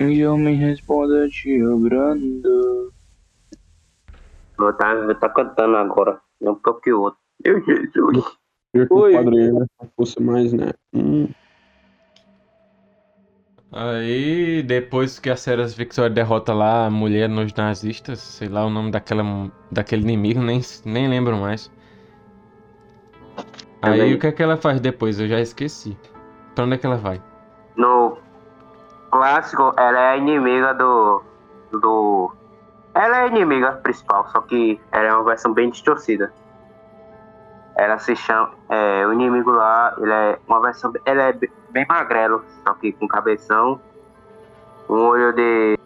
E eu me responda, tio Brando. Tá, tá cantando agora, não porque o outro. Meu Jesus. Queria que Oi. o padre Anderson fosse mais, né? Hum, Aí, depois que a Ceras Victoria derrota lá a mulher nos nazistas, sei lá o nome daquela, daquele inimigo, nem, nem lembro mais. Aí o que é que ela faz depois? Eu já esqueci. Pra onde é que ela vai? No clássico, ela é a inimiga do. do. Ela é a inimiga principal, só que ela é uma versão bem distorcida. Ela se chama. É, o inimigo lá, ele é uma versão. Ele é be- bem magrelo, só que com cabeção. Um olho de.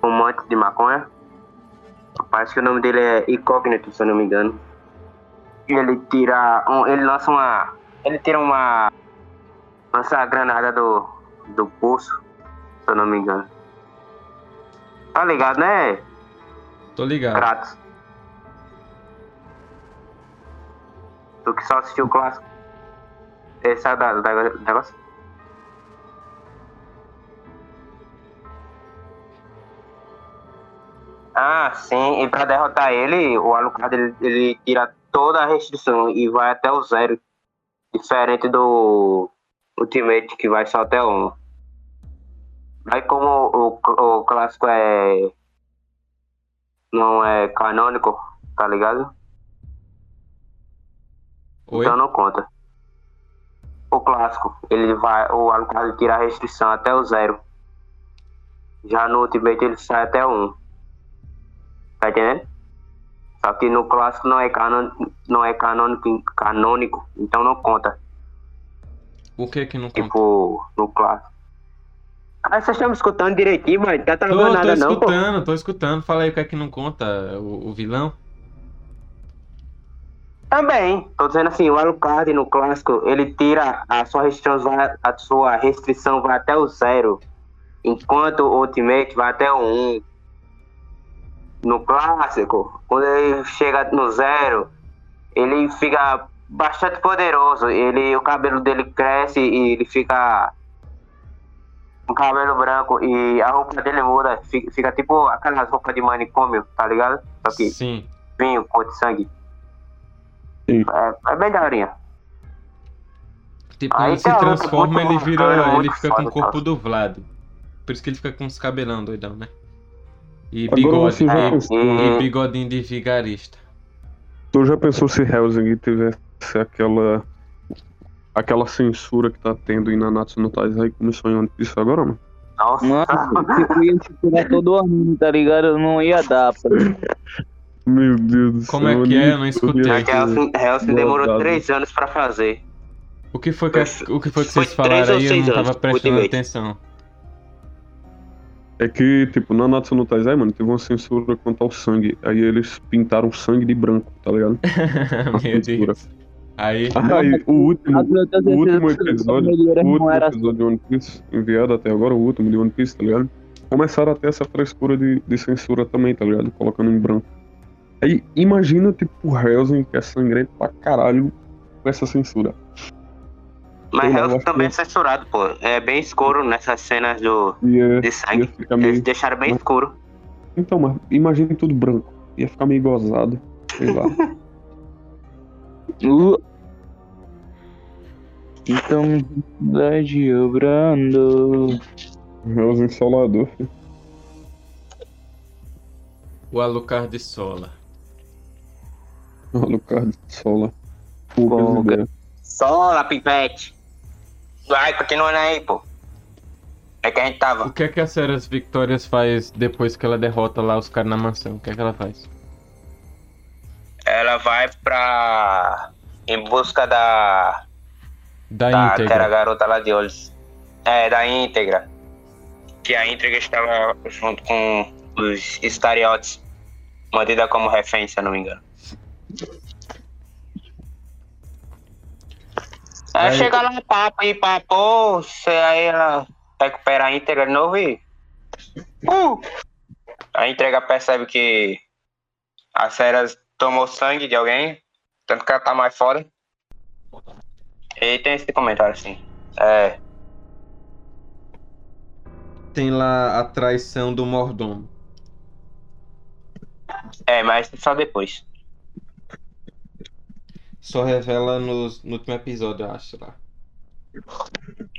fumante de maconha. Parece que o nome dele é Incógnito, se eu não me engano. E ele tira. um- ele lança uma. Ele tira uma. lança a granada do. do pulso, se eu não me engano. Tá ligado, né, Tô ligado. Kratos? Tu que só assistiu o clássico. É da, da, do negócio? Ah, sim. E pra derrotar ele, o Alucard ele, ele tira toda a restrição e vai até o zero. Diferente do Ultimate, que vai só até o 1. Aí como o, o clássico é. Não é canônico, tá ligado? Oi? Então não conta. O clássico, ele vai. O Alucard tira a restrição até o zero. Já no Ultimate ele sai até o 1. Tá entendendo? Só que no clássico não é, canon, não é canônico, canônico, então não conta. O que que não conta? Tipo, no clássico. Ah, vocês estão me escutando direitinho, mano? Tá Tô, travando tô nada não, pô. escutando, tô escutando. Fala aí o que é que não conta, o, o vilão. Também, tô dizendo assim, o Alucard no clássico, ele tira a sua restrição, a sua restrição vai até o zero, enquanto o Ultimate vai até o 1. No clássico, quando ele chega no zero, ele fica bastante poderoso. Ele, o cabelo dele cresce e ele fica com cabelo branco e a roupa dele muda, fica, fica tipo aquelas roupas de manicômio, tá ligado? Só que Sim. vinho, cor de sangue. Sim. É, é bem daorinha. Tipo, Aí ele se transforma, ele vira. bacana, Ele fica com o corpo cara. do Vlad. Por isso que ele fica com os cabelão doidão, né? E Agora bigode. É, E e, bigodinho de vigarista. tu já pensou se Helsing tivesse aquela aquela censura que tá tendo em Nanatsu no Taizai começou em One Piece agora, mano? nossa, Mano, se eu ia censurar todo o anime, tá ligado? Não ia dar, <laughs> pô. Meu Deus do céu. Como é que é? Eu não escutei. a Hellsing, Hellsing demorou três anos pra fazer. O que foi que, o que, foi que Foi vocês falaram aí? Eu não tava anos, prestando Ultimate. atenção. É que, tipo, Nanatsu no Taizai, mano, teve uma censura quanto ao sangue. Aí eles pintaram sangue de branco, tá ligado? <laughs> Meu censura. Deus. Aí. Aí, o último, o último episódio, o último episódio de One Piece, enviado até agora, o último de One Piece, tá ligado? Começaram a ter essa frescura de, de censura também, tá ligado? Colocando em branco. Aí, imagina, tipo, o Helsing, que é sangrento pra caralho, com essa censura. Mas Hellsing também é que- censurado, pô. É bem escuro nessas cenas do, Ia, de sangue. ficar Eles meio... deixaram bem mas- escuro. Então, mas imagina tudo branco. Ia ficar meio gozado. Sei lá. <laughs> Uh. Então, obrando. Helsing Solador. filho. O Alucard Sola. Alucard Sola. Bom, ideias. Sola, pipete. Vai, continuando aí, pô. É que a gente O tava. que é que a Ceras Victorias faz depois que ela derrota lá os caras na mansão? O que é que ela faz? Ela vai pra. Em busca da. Da da que era a íntegra. garota lá de olhos. É, da íntegra. Que a íntegra estava junto com os estariotes. Mantida como refém, se eu não me engano. Aí Aí- chega lá, papo e papo, aí ela recupera a íntegra de novo e. Uh! A íntegra percebe que a Ceras tomou sangue de alguém, tanto que ela tá mais foda. E tem esse comentário assim. É. Tem lá a traição do mordomo. É, mas só depois. Só revela nos, no último episódio, eu acho lá.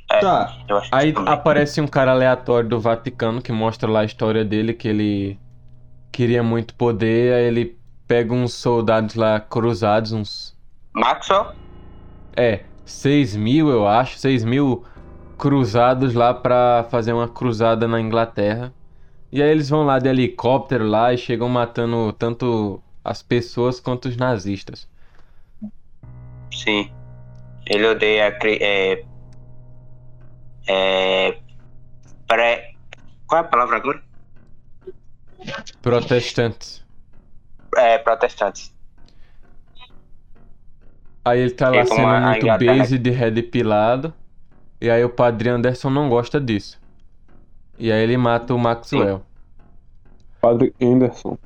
É, Tá. Aí aparece um cara aleatório do Vaticano que mostra lá a história dele, que ele queria muito poder, aí ele pega uns soldados lá cruzados, uns. Maxwell? É, 6 mil, eu acho, 6 mil cruzados lá pra fazer uma cruzada na Inglaterra. E aí eles vão lá de helicóptero lá e chegam matando tanto as pessoas quanto os nazistas. Sim. Ele odeia. É. É. Pré. Qual é a palavra agora? Protestantes. É, protestantes. Aí ele tá lá sendo muito base de red pilado. E aí o padre Anderson não gosta disso. E aí ele mata o Maxwell. Padre Anderson.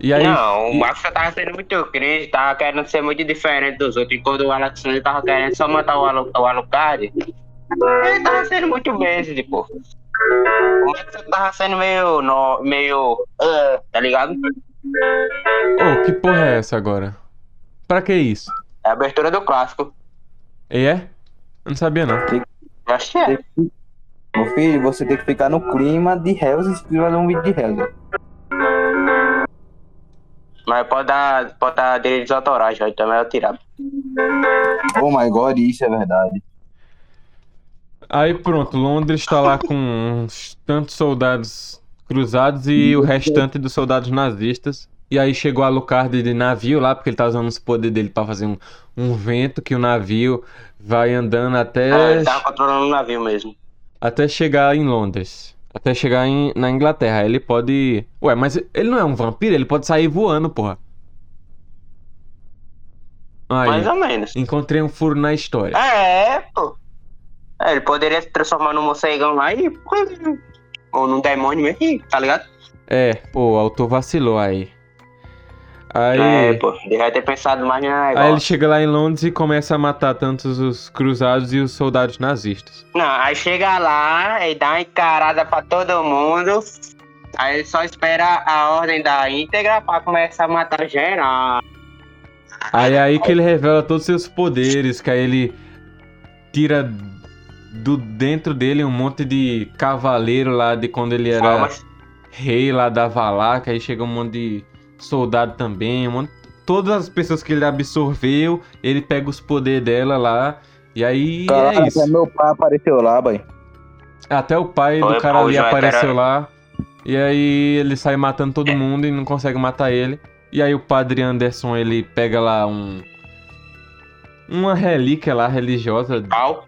E aí. não, o e- Maxwell tava sendo muito crítico, tava querendo ser muito diferente dos outros. Enquanto o Alexander tava querendo só matar o, Alu o Alucard, ele tava sendo muito base, pô. O Maxwell tava sendo meio. No, meio. ah, tá ligado? Ô, que porra é essa agora? Pra que isso? É a abertura do clássico. E é? Eu não sabia não. Eu acho que é. Meu filho, você tem que ficar no clima de Hells e fazer um vídeo de Hells. Mas pode dar, pode dar direitos autorais, vai também eu tirar. Oh my god, isso é verdade. Aí pronto, Londres tá lá com uns tantos soldados cruzados e o restante dos soldados nazistas. E aí chegou a Alucard de navio lá, porque ele tá usando os poderes dele pra fazer um, um vento que o navio vai andando Ah, até, ele tava controlando o navio mesmo. até chegar em Londres. Até chegar em, na Inglaterra. Ele pode. Ué, mas ele não é um vampiro? Ele pode sair voando, porra. Aí, Mais ou menos. encontrei um furo na história. É, pô. É, ele poderia se transformar num morcegão lá e. Ou num demônio mesmo, tá ligado? É, pô, o autor vacilou aí. Aí. É, pô. Devia ter pensado mais negócio. Aí ele chega lá em Londres e começa a matar tantos os cruzados e os soldados nazistas. Não, aí chega lá e dá uma encarada pra todo mundo. Aí ele só espera a ordem da íntegra pra começar a matar geral. Aí é aí que ele revela todos os seus poderes, que aí ele tira do dentro dele um monte de cavaleiro lá de quando ele era Palmas. rei lá da Valaca, aí chega um monte de soldado também, um monte... todas as pessoas que ele absorveu, ele pega os poderes dela lá, e aí é Caraca, isso. meu pai apareceu lá, boy. Até o pai do cara ali já apareceu lá. E aí ele sai matando todo mundo e não consegue matar ele. E aí o padre Anderson, ele pega lá um. Uma relíquia lá religiosa Pau.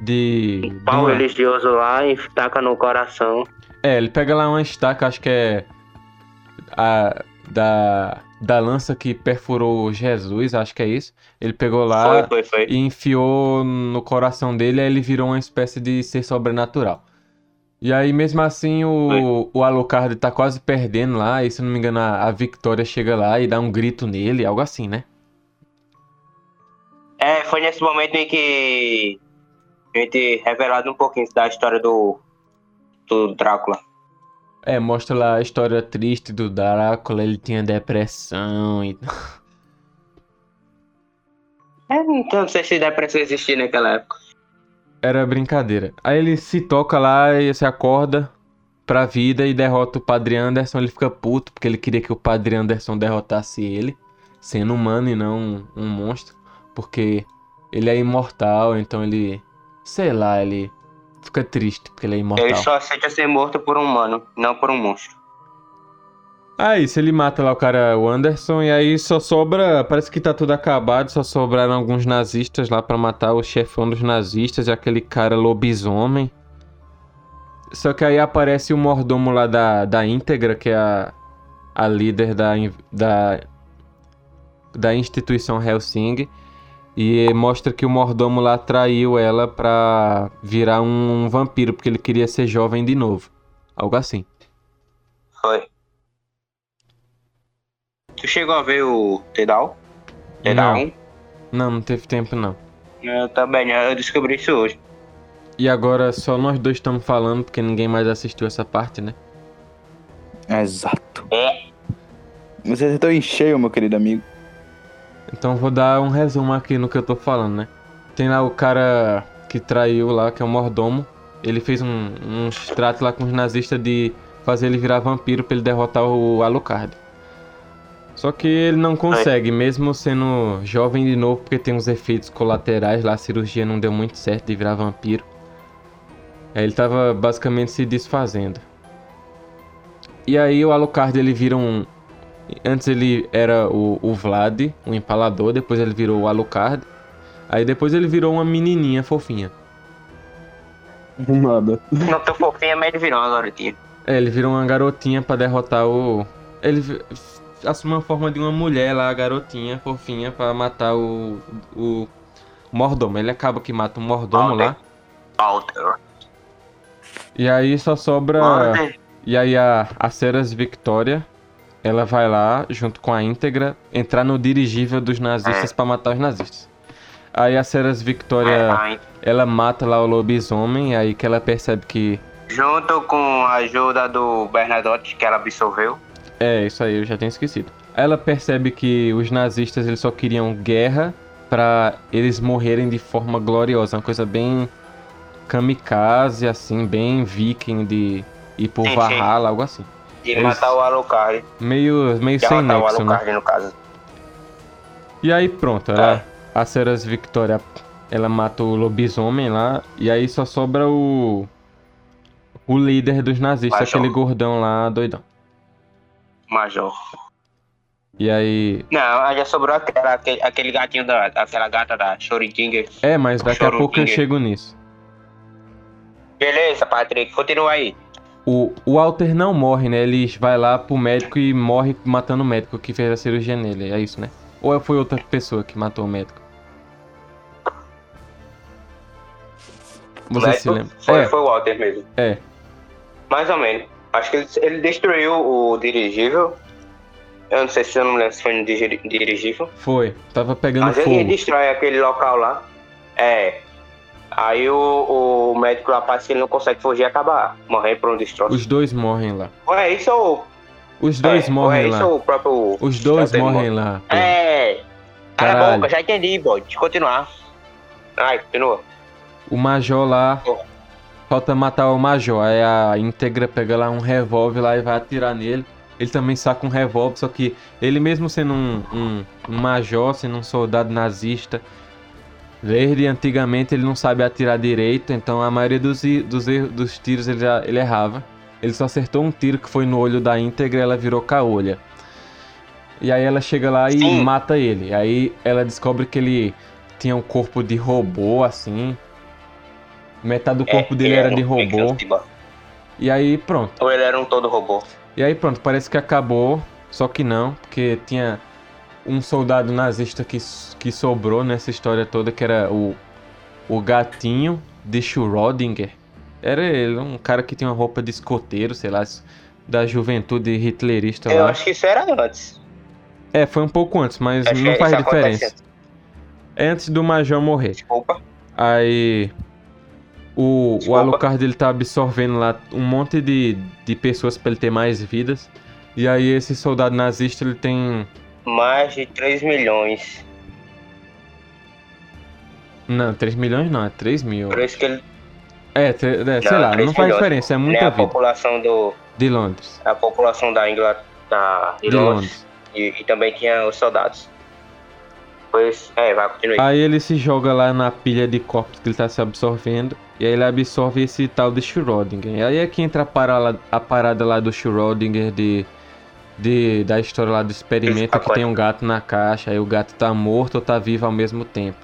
de. de Pau uma- religioso lá e taca no coração. É, ele pega lá uma estaca, acho que é. A, da, da lança que perfurou Jesus, acho que é isso. Ele pegou lá Foi, foi, foi. e enfiou no coração dele, aí ele virou uma espécie de ser sobrenatural. E aí, mesmo assim, o, o Alucard tá quase perdendo lá, e se não me engano, a, a Victoria chega lá e dá um grito nele, algo assim, né? É, foi nesse momento em que a gente revelado um pouquinho da história do, do Drácula. É, mostra lá a história triste do Drácula, ele tinha depressão e É, então não sei se depressão existia naquela época. Era brincadeira. Aí ele se toca lá e se acorda pra vida e derrota o Padre Anderson. Ele fica puto porque ele queria que o Padre Anderson derrotasse ele, sendo humano e não um, um monstro. Porque ele é imortal, então ele. Sei lá, ele fica triste porque ele é imortal. Ele só aceita ser morto por um humano, não por um monstro. Aí, se ele mata lá o cara, o Anderson, e aí só sobra. Parece que tá tudo acabado, só sobraram alguns nazistas lá pra matar o chefão dos nazistas e aquele cara lobisomem. Só que aí aparece o mordomo lá da, da íntegra, que é a, a líder da, da, da instituição Helsing. E mostra que o mordomo lá traiu ela pra virar um vampiro, porque ele queria ser jovem de novo. Algo assim. Foi. Tu chegou a ver o Tedal? Tedal Não. 1? Não, não teve tempo não. Eu também, né? eu descobri isso hoje. E agora só nós dois estamos falando, porque ninguém mais assistiu essa parte, né? Exato. É. Você acertou em cheio, meu querido amigo. Então vou dar um resumo aqui no que eu tô falando, né? Tem lá o cara que traiu lá, que é o mordomo. Ele fez um, um trato lá com os nazistas de fazer ele virar vampiro pra ele derrotar o Alucard. Só que ele não consegue, mesmo sendo jovem de novo, porque tem uns efeitos colaterais lá, a cirurgia não deu muito certo de virar vampiro. Aí ele tava basicamente se desfazendo. E aí o Alucard ele vira um, Antes ele era o, o Vlad, o empalador, depois ele virou o Alucard. Aí depois ele virou uma menininha fofinha. Nada. Não tô fofinha, mas ele virou uma garotinha. É, ele virou uma garotinha pra derrotar o. Ele assumiu a forma de uma mulher lá, garotinha, fofinha, pra matar o. o mordomo. Ele acaba que mata o mordomo lá. Walter. E aí só sobra. Walter. E aí a, a Ceras Victoria, ela vai lá, junto com a íntegra, entrar no dirigível dos nazistas pra matar os nazistas. Aí a Ceras Victoria, Aí, ela mata lá o lobisomem, aí que ela percebe que... junto com a ajuda do Bernadotte, que ela absorveu. É, isso aí, eu já tinha esquecido. Aí ela percebe que os nazistas, eles só queriam guerra pra eles morrerem de forma gloriosa. Uma coisa bem kamikaze, assim, bem viking de ir por. Valhalla, algo assim. De Eles- matar o Alucard. Meio, meio sem o nexo, né? Alucard, no caso. E aí pronto, ela, a Ceras Victoria, ela mata o lobisomem lá, e aí só sobra o o líder dos nazistas, Major. aquele gordão lá, doidão. Major. E aí. Não, aí já sobrou aquela, aquele, aquele gatinho da. aquela gata da Shurikinger. É, mas daqui a pouco eu chego nisso. Beleza, Patrick, continua aí. O, o Walter não morre, né? Ele vai lá pro médico e morre matando o médico que fez a cirurgia nele. É isso, né? Ou foi outra pessoa que matou o médico? Você Mas se lembra? Foi, é, foi o Walter mesmo. é. Mais ou menos. Acho que ele, ele destruiu o dirigível. Eu não sei se eu não lembro se foi no dirigível. Foi. Tava pegando Mas ele fogo. destrói aquele local lá. É. Aí o, o médico lá parece que ele não consegue fugir e acaba morrendo por um destroço. Os dois morrem lá. Ou é isso ou. Os dois é, morrem ou é lá. isso ou o próprio. Os dois morrem morre. lá. pô. É. Cala a boca, já entendi, boy. Deixa continuar. Ai, continua. O Major lá. Oh. Falta matar o Major. Aí a íntegra pega lá um revólver lá e vai atirar nele. Ele também saca um revólver, só que ele mesmo sendo um, um, um major, sendo um soldado nazista verde, antigamente ele não sabe atirar direito, então a maioria dos, dos, dos tiros ele, já- ele errava. Ele só acertou um tiro que foi no olho da íntegra e ela virou caolha. E aí ela chega lá e Sim. mata ele. Aí ela descobre que ele tinha um corpo de robô, assim. Metade do corpo É, dele ele era um de robô. pequeno cyborg. E aí pronto. Ou ele era um todo robô. E aí pronto, parece que acabou, só que não, porque tinha um soldado nazista que, que sobrou nessa história toda, que era o, o gatinho de Schrödinger. Era ele, um cara que tinha uma roupa de escoteiro, sei lá, da juventude hitlerista Eu lá. acho que isso era antes. É, foi um pouco antes, mas Acho não faz diferença. antes. É antes do Major morrer. Desculpa. Aí o, o. Alucard ele tá absorvendo lá um monte de, de pessoas pra ele ter mais vidas. E aí esse soldado nazista ele tem. Mais de 3 milhões. Não, 3 milhões não, é 3 mil. Por isso que ele. É, é, sei Não, lá, 3 não faz milhões. diferença, é muita a vida. população do. De Londres. A população da Inglaterra. De, De Londres. Londres. E, e também tinha os soldados. Pois. É, vai, continue. Aí ele se joga lá na pilha de corpos que ele tá se absorvendo. E aí ele absorve esse tal de Schrödinger. E aí é que entra a parada, a parada lá do Schrödinger de, de, da história lá do experimento que tem um gato na caixa. Aí o gato tá morto ou tá vivo ao mesmo tempo.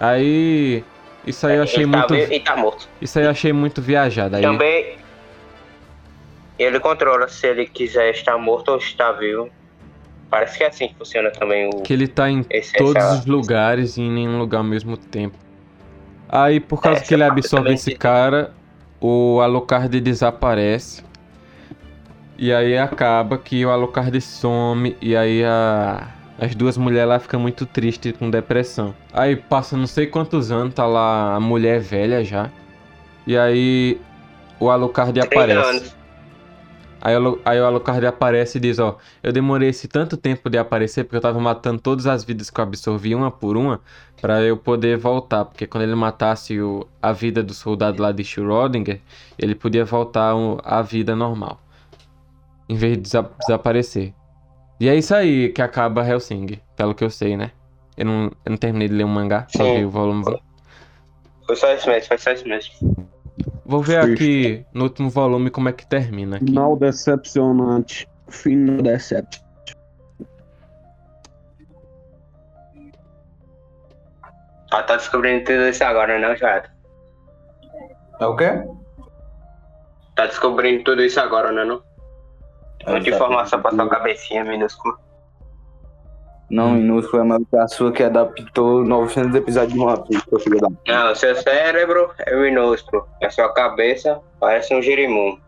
Aí. Isso aí eu achei ele tá muito. vivo e tá morto. Isso aí eu achei muito viajado. Aí, Também. Ele controla se ele quiser estar morto ou estar vivo. Parece que é assim que funciona também o. que ele tá em Esse- todos essa- os lugares e em nenhum lugar ao mesmo tempo. Aí, por causa É, que ele absorve esse cara, o Alucard desaparece. E aí acaba que o Alucard some e aí a- as duas mulheres lá ficam muito tristes com depressão. Aí passa não sei quantos anos, tá lá a mulher velha já. E aí o Alucard 30 aparece. Aí, aí o Alucard aparece e diz, ó, eu demorei esse tanto tempo de aparecer porque eu tava matando todas as vidas que eu absorvi uma por uma pra eu poder voltar, porque quando ele matasse o, a vida do soldado lá de Schrödinger, ele podia voltar à vida normal, em vez de desa- desaparecer. E é isso aí que acaba Hellsing, pelo que eu sei, né? Eu não, eu não terminei de ler o mangá, só Sim. vi o volume 1. Foi só isso mesmo, foi só isso mesmo. Vou ver aqui no último volume como é que termina aqui. Final decepcionante. Final decepcionante. Ah, tá descobrindo tudo isso agora, não, Joel? É o quê? Tá descobrindo tudo isso agora, né, não? Muita informação pra sua cabecinha minúscula. Não, minúsculo é que a sua que adaptou 900 episódios de uma vez, seu filho da. Não, seu cérebro é minúsculo. A sua cabeça parece um girimum.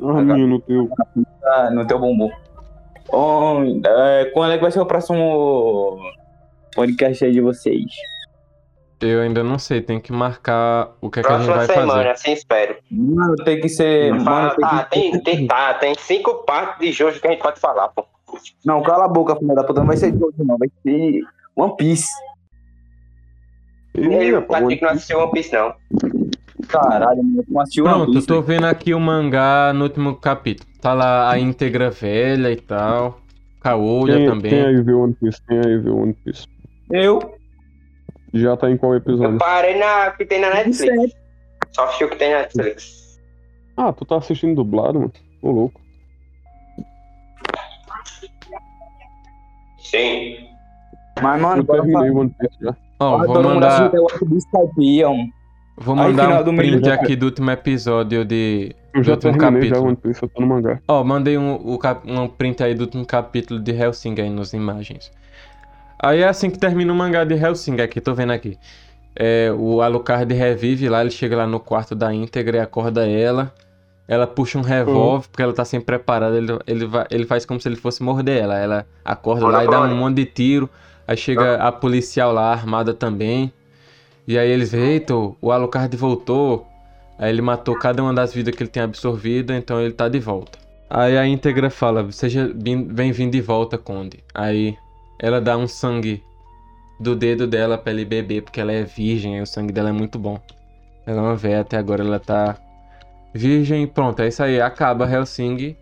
Ah, menino teu. Ah, no teu bumbum. Ô, é, quando é que vai ser o próximo podcast aí de vocês? Eu ainda não sei, tem que marcar o que é que a gente Próxima vai semana, fazer. assim espero. Mano, tem que ser. Mano, Fala, tem tá, que... tem, tem, tá, tem cinco partes de Jojo que a gente pode falar, pô. Não, cala a boca, filha da puta. Não vai ser hoje, não. Vai ser One Piece. Que não assistiu One Piece, não. Caralho, mano. Não assistiu One Pronto, eu Piece. tô vendo aqui o mangá no último capítulo. Tá lá a íntegra velha e tal. Caolha quem, também. Quem aí viu One Piece? Quem aí viu One Piece? Eu? Já tá em qual Eu episódio? parei na que tem na Netflix. Só assisti o que tem na Netflix. Ah, tu tá assistindo dublado, mano? Ô, louco. Sim. Mas, mano, Eu terminei One Piece já. Ó, vou mandar, o vou mandar um print aqui do último episódio de. Eu do já último terminei já capítulo. One Piece, eu tô no mangá. Ó, mandei um, o um print aí do último capítulo de Hellsing aí nas imagens. Aí é assim que termina o mangá de Hellsing aqui, tô vendo aqui. É, o Alucard revive lá, ele chega lá no quarto da íntegra e acorda ela. Ela puxa um revólver, porque ela tá sempre preparada. Ele, ele, vai, ele faz como se ele fosse morder ela. Ela acorda lá e dá um monte de tiro. Aí chega a policial lá, armada também. E aí eles veem, eita, o Alucard voltou. Aí ele matou cada uma das vidas que ele tem absorvido, então ele tá de volta. Aí a íntegra fala, seja bem- bem-vindo de volta, Conde. Aí ela dá um sangue do dedo dela pra ele beber, porque ela é virgem, aí o sangue dela é muito bom. Ela é uma véia, até agora ela tá virgem e pronto, é isso aí, acaba Helsing.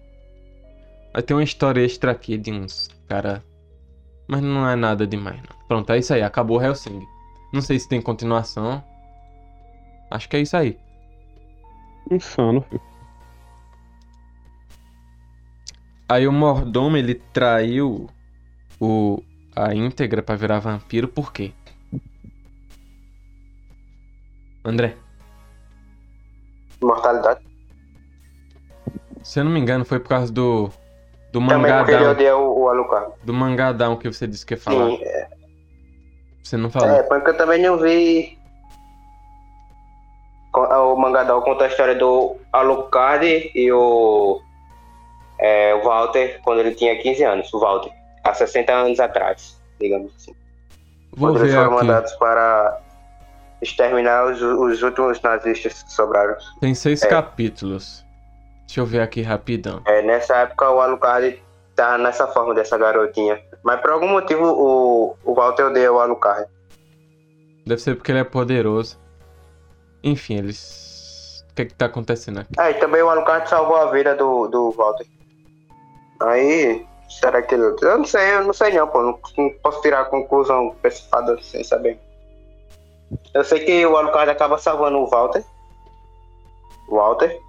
Vai ter uma história extra aqui de uns cara... Mas não é nada demais, não. Pronto, é isso aí, acabou Helsing. Não sei se tem continuação. Acho que é isso aí. Insano, filho. Aí o mordomo, ele traiu o, a íntegra pra virar vampiro, por quê? André, Mortalidade. se eu não me engano, foi por causa do. Do Também porque ele mangadão. odeia o, o Alucard. Do mangadão que você disse que ia falar. Sim, é, Você não falou. é, porque eu também não vi. O Mangadal conta a história do Alucard e o, é, o Walter quando ele tinha 15 anos. O Walter, há 60 anos atrás, digamos assim. Vou quando eles foram aqui. mandados para exterminar os, os últimos nazistas que sobraram. Tem seis É. capítulos. Deixa eu ver aqui rapidão. É, nessa época o Alucard tá nessa forma dessa garotinha. Mas por algum motivo o, o Walter odeia o Alucard. Deve ser porque ele é poderoso. Enfim, eles. O que que tá acontecendo aqui? É, e também o Alucard salvou a vida do, do Walter. Aí, será que ele. Eu não sei, eu não sei não, pô. Não, não posso tirar a conclusão antecipada sem saber. Eu sei que o Alucard acaba salvando o Walter. O Walter.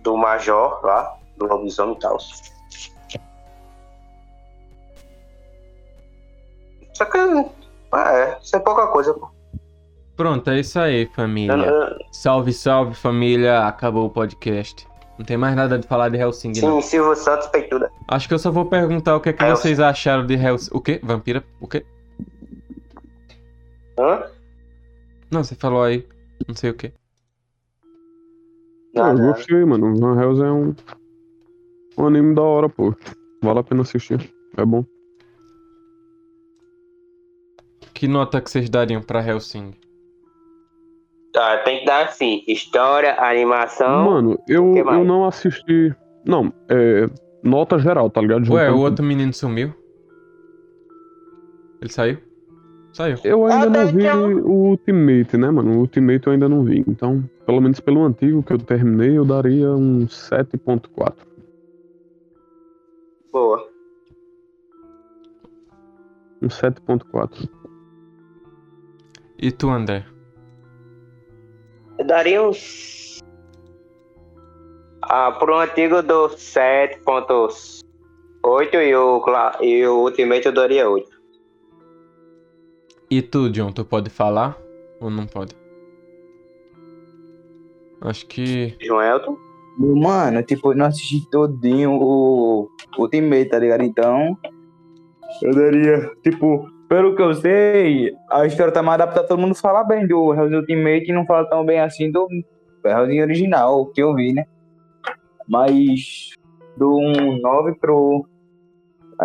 Do Major lá, do lobisomem e tal. Só que. ah, É, isso é pouca coisa, pô. Pronto, é isso aí, família. eu, Salve, salve, família. Acabou o podcast. Não tem mais nada de falar de Helsing, não. sim, Silvio Santos peituda. Acho que eu só vou perguntar o que é que Hellsing. vocês acharam de Hellsing. O quê? Vampira? O quê? Hã? Não, você falou aí. Não sei o quê. Ah, eu Nada. gostei, mano. Van Helsing é um, um anime da hora, pô. Vale a pena assistir. É bom. Que nota que vocês dariam pra Helsing? Tá, tem que dar assim, história, animação. Mano, eu, eu não assisti. Não, é. Nota geral, tá ligado? Ué, Juntando o outro menino sumiu? Ele saiu? Saiu. Eu ainda Ah, não tá, vi então. o Ultimate, né, mano? O Ultimate eu ainda não vi. Então, pelo menos pelo antigo que eu terminei, eu daria um 7.4. Boa. Um 7.4. E tu, André? Eu daria uns. Ah, pro antigo eu dou 7.8 e o, e o Ultimate eu daria 8. E tu, John, tu pode falar? Ou não pode? Acho que. João Elton? Mano, tipo, eu não assisti todinho o Ultimate, tá ligado? Então, eu daria, tipo, pelo que eu sei, a história tá mais adaptada, todo mundo fala bem do Hell's Ultimate e não fala tão bem assim do Hell's original, que eu vi, né? Mas do um 9 pro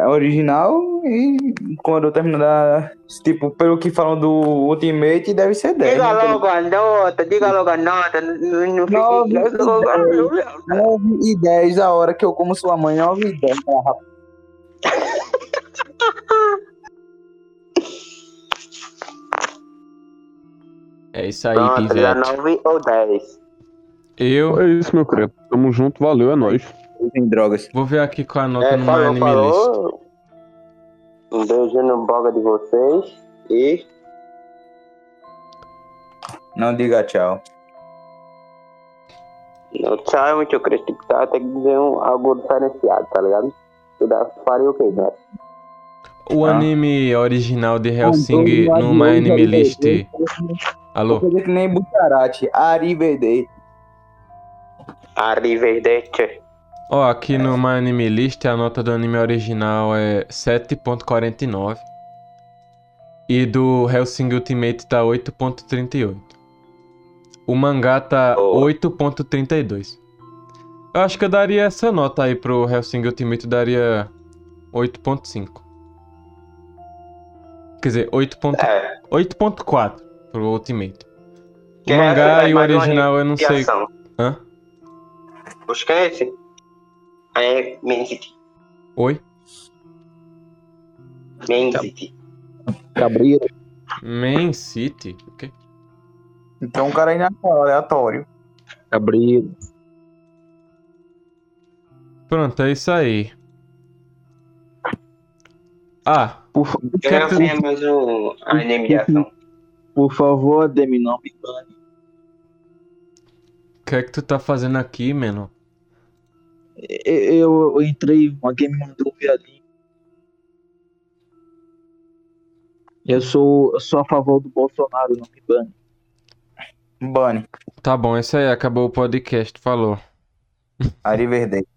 original e quando eu terminar, tipo, pelo que falam do Ultimate, deve ser 10. Diga né? logo a nota, diga logo a nota. Não, não fique- Nove e 9 e 10 a hora que eu como sua mãe, 9 e 10. né, rapaz? <laughs> É isso aí, Pronto, já Pivete. 9 ou 10. Eu É isso, meu querido. Tamo junto, valeu, é nóis. Usem drogas. vou ver aqui com a nota É, no falou, Anime List. falou. Um beijo no boga de vocês. E Não diga tchau. Não sabe muito crítico, tá? Tem que dizer um, algo diferenciado, tá ligado? Tu dá, faria o quê, né? O Ah. anime original de Helsing Antônio no My Anime List. Alô? Fazer que nem Bucharati. Arrivederci. Arrivederci. Ó, aqui no My Anime List a nota do anime original é 7.49. E do Helsing Ultimate tá 8.38. O mangá tá Oh. 8.32. Eu acho que eu daria essa nota aí pro Helsing Ultimate, eu daria 8.5. Quer dizer, 8.4 É. 8.4 pro Ultimate. O Que é mangá e o original eu anime não sei. Hã? Acho que é esse. É Main City. Oi? Main City. Cabreiro. Man City? O quê? Então o cara ainda fala aleatório. Cabreiro. Pronto, é isso aí. Ah, Por, fa- o que Eu é não que tu, sei mais o anime de ação. Por favor, Ademi, não me bane. o que é que tu tá fazendo aqui, mano? Eu, eu, eu entrei, alguém me mandou um viadinho. Eu sou, eu sou a favor do Bolsonaro, não me bane. Bane. Tá bom, isso aí, acabou o podcast, falou. Arrivederci.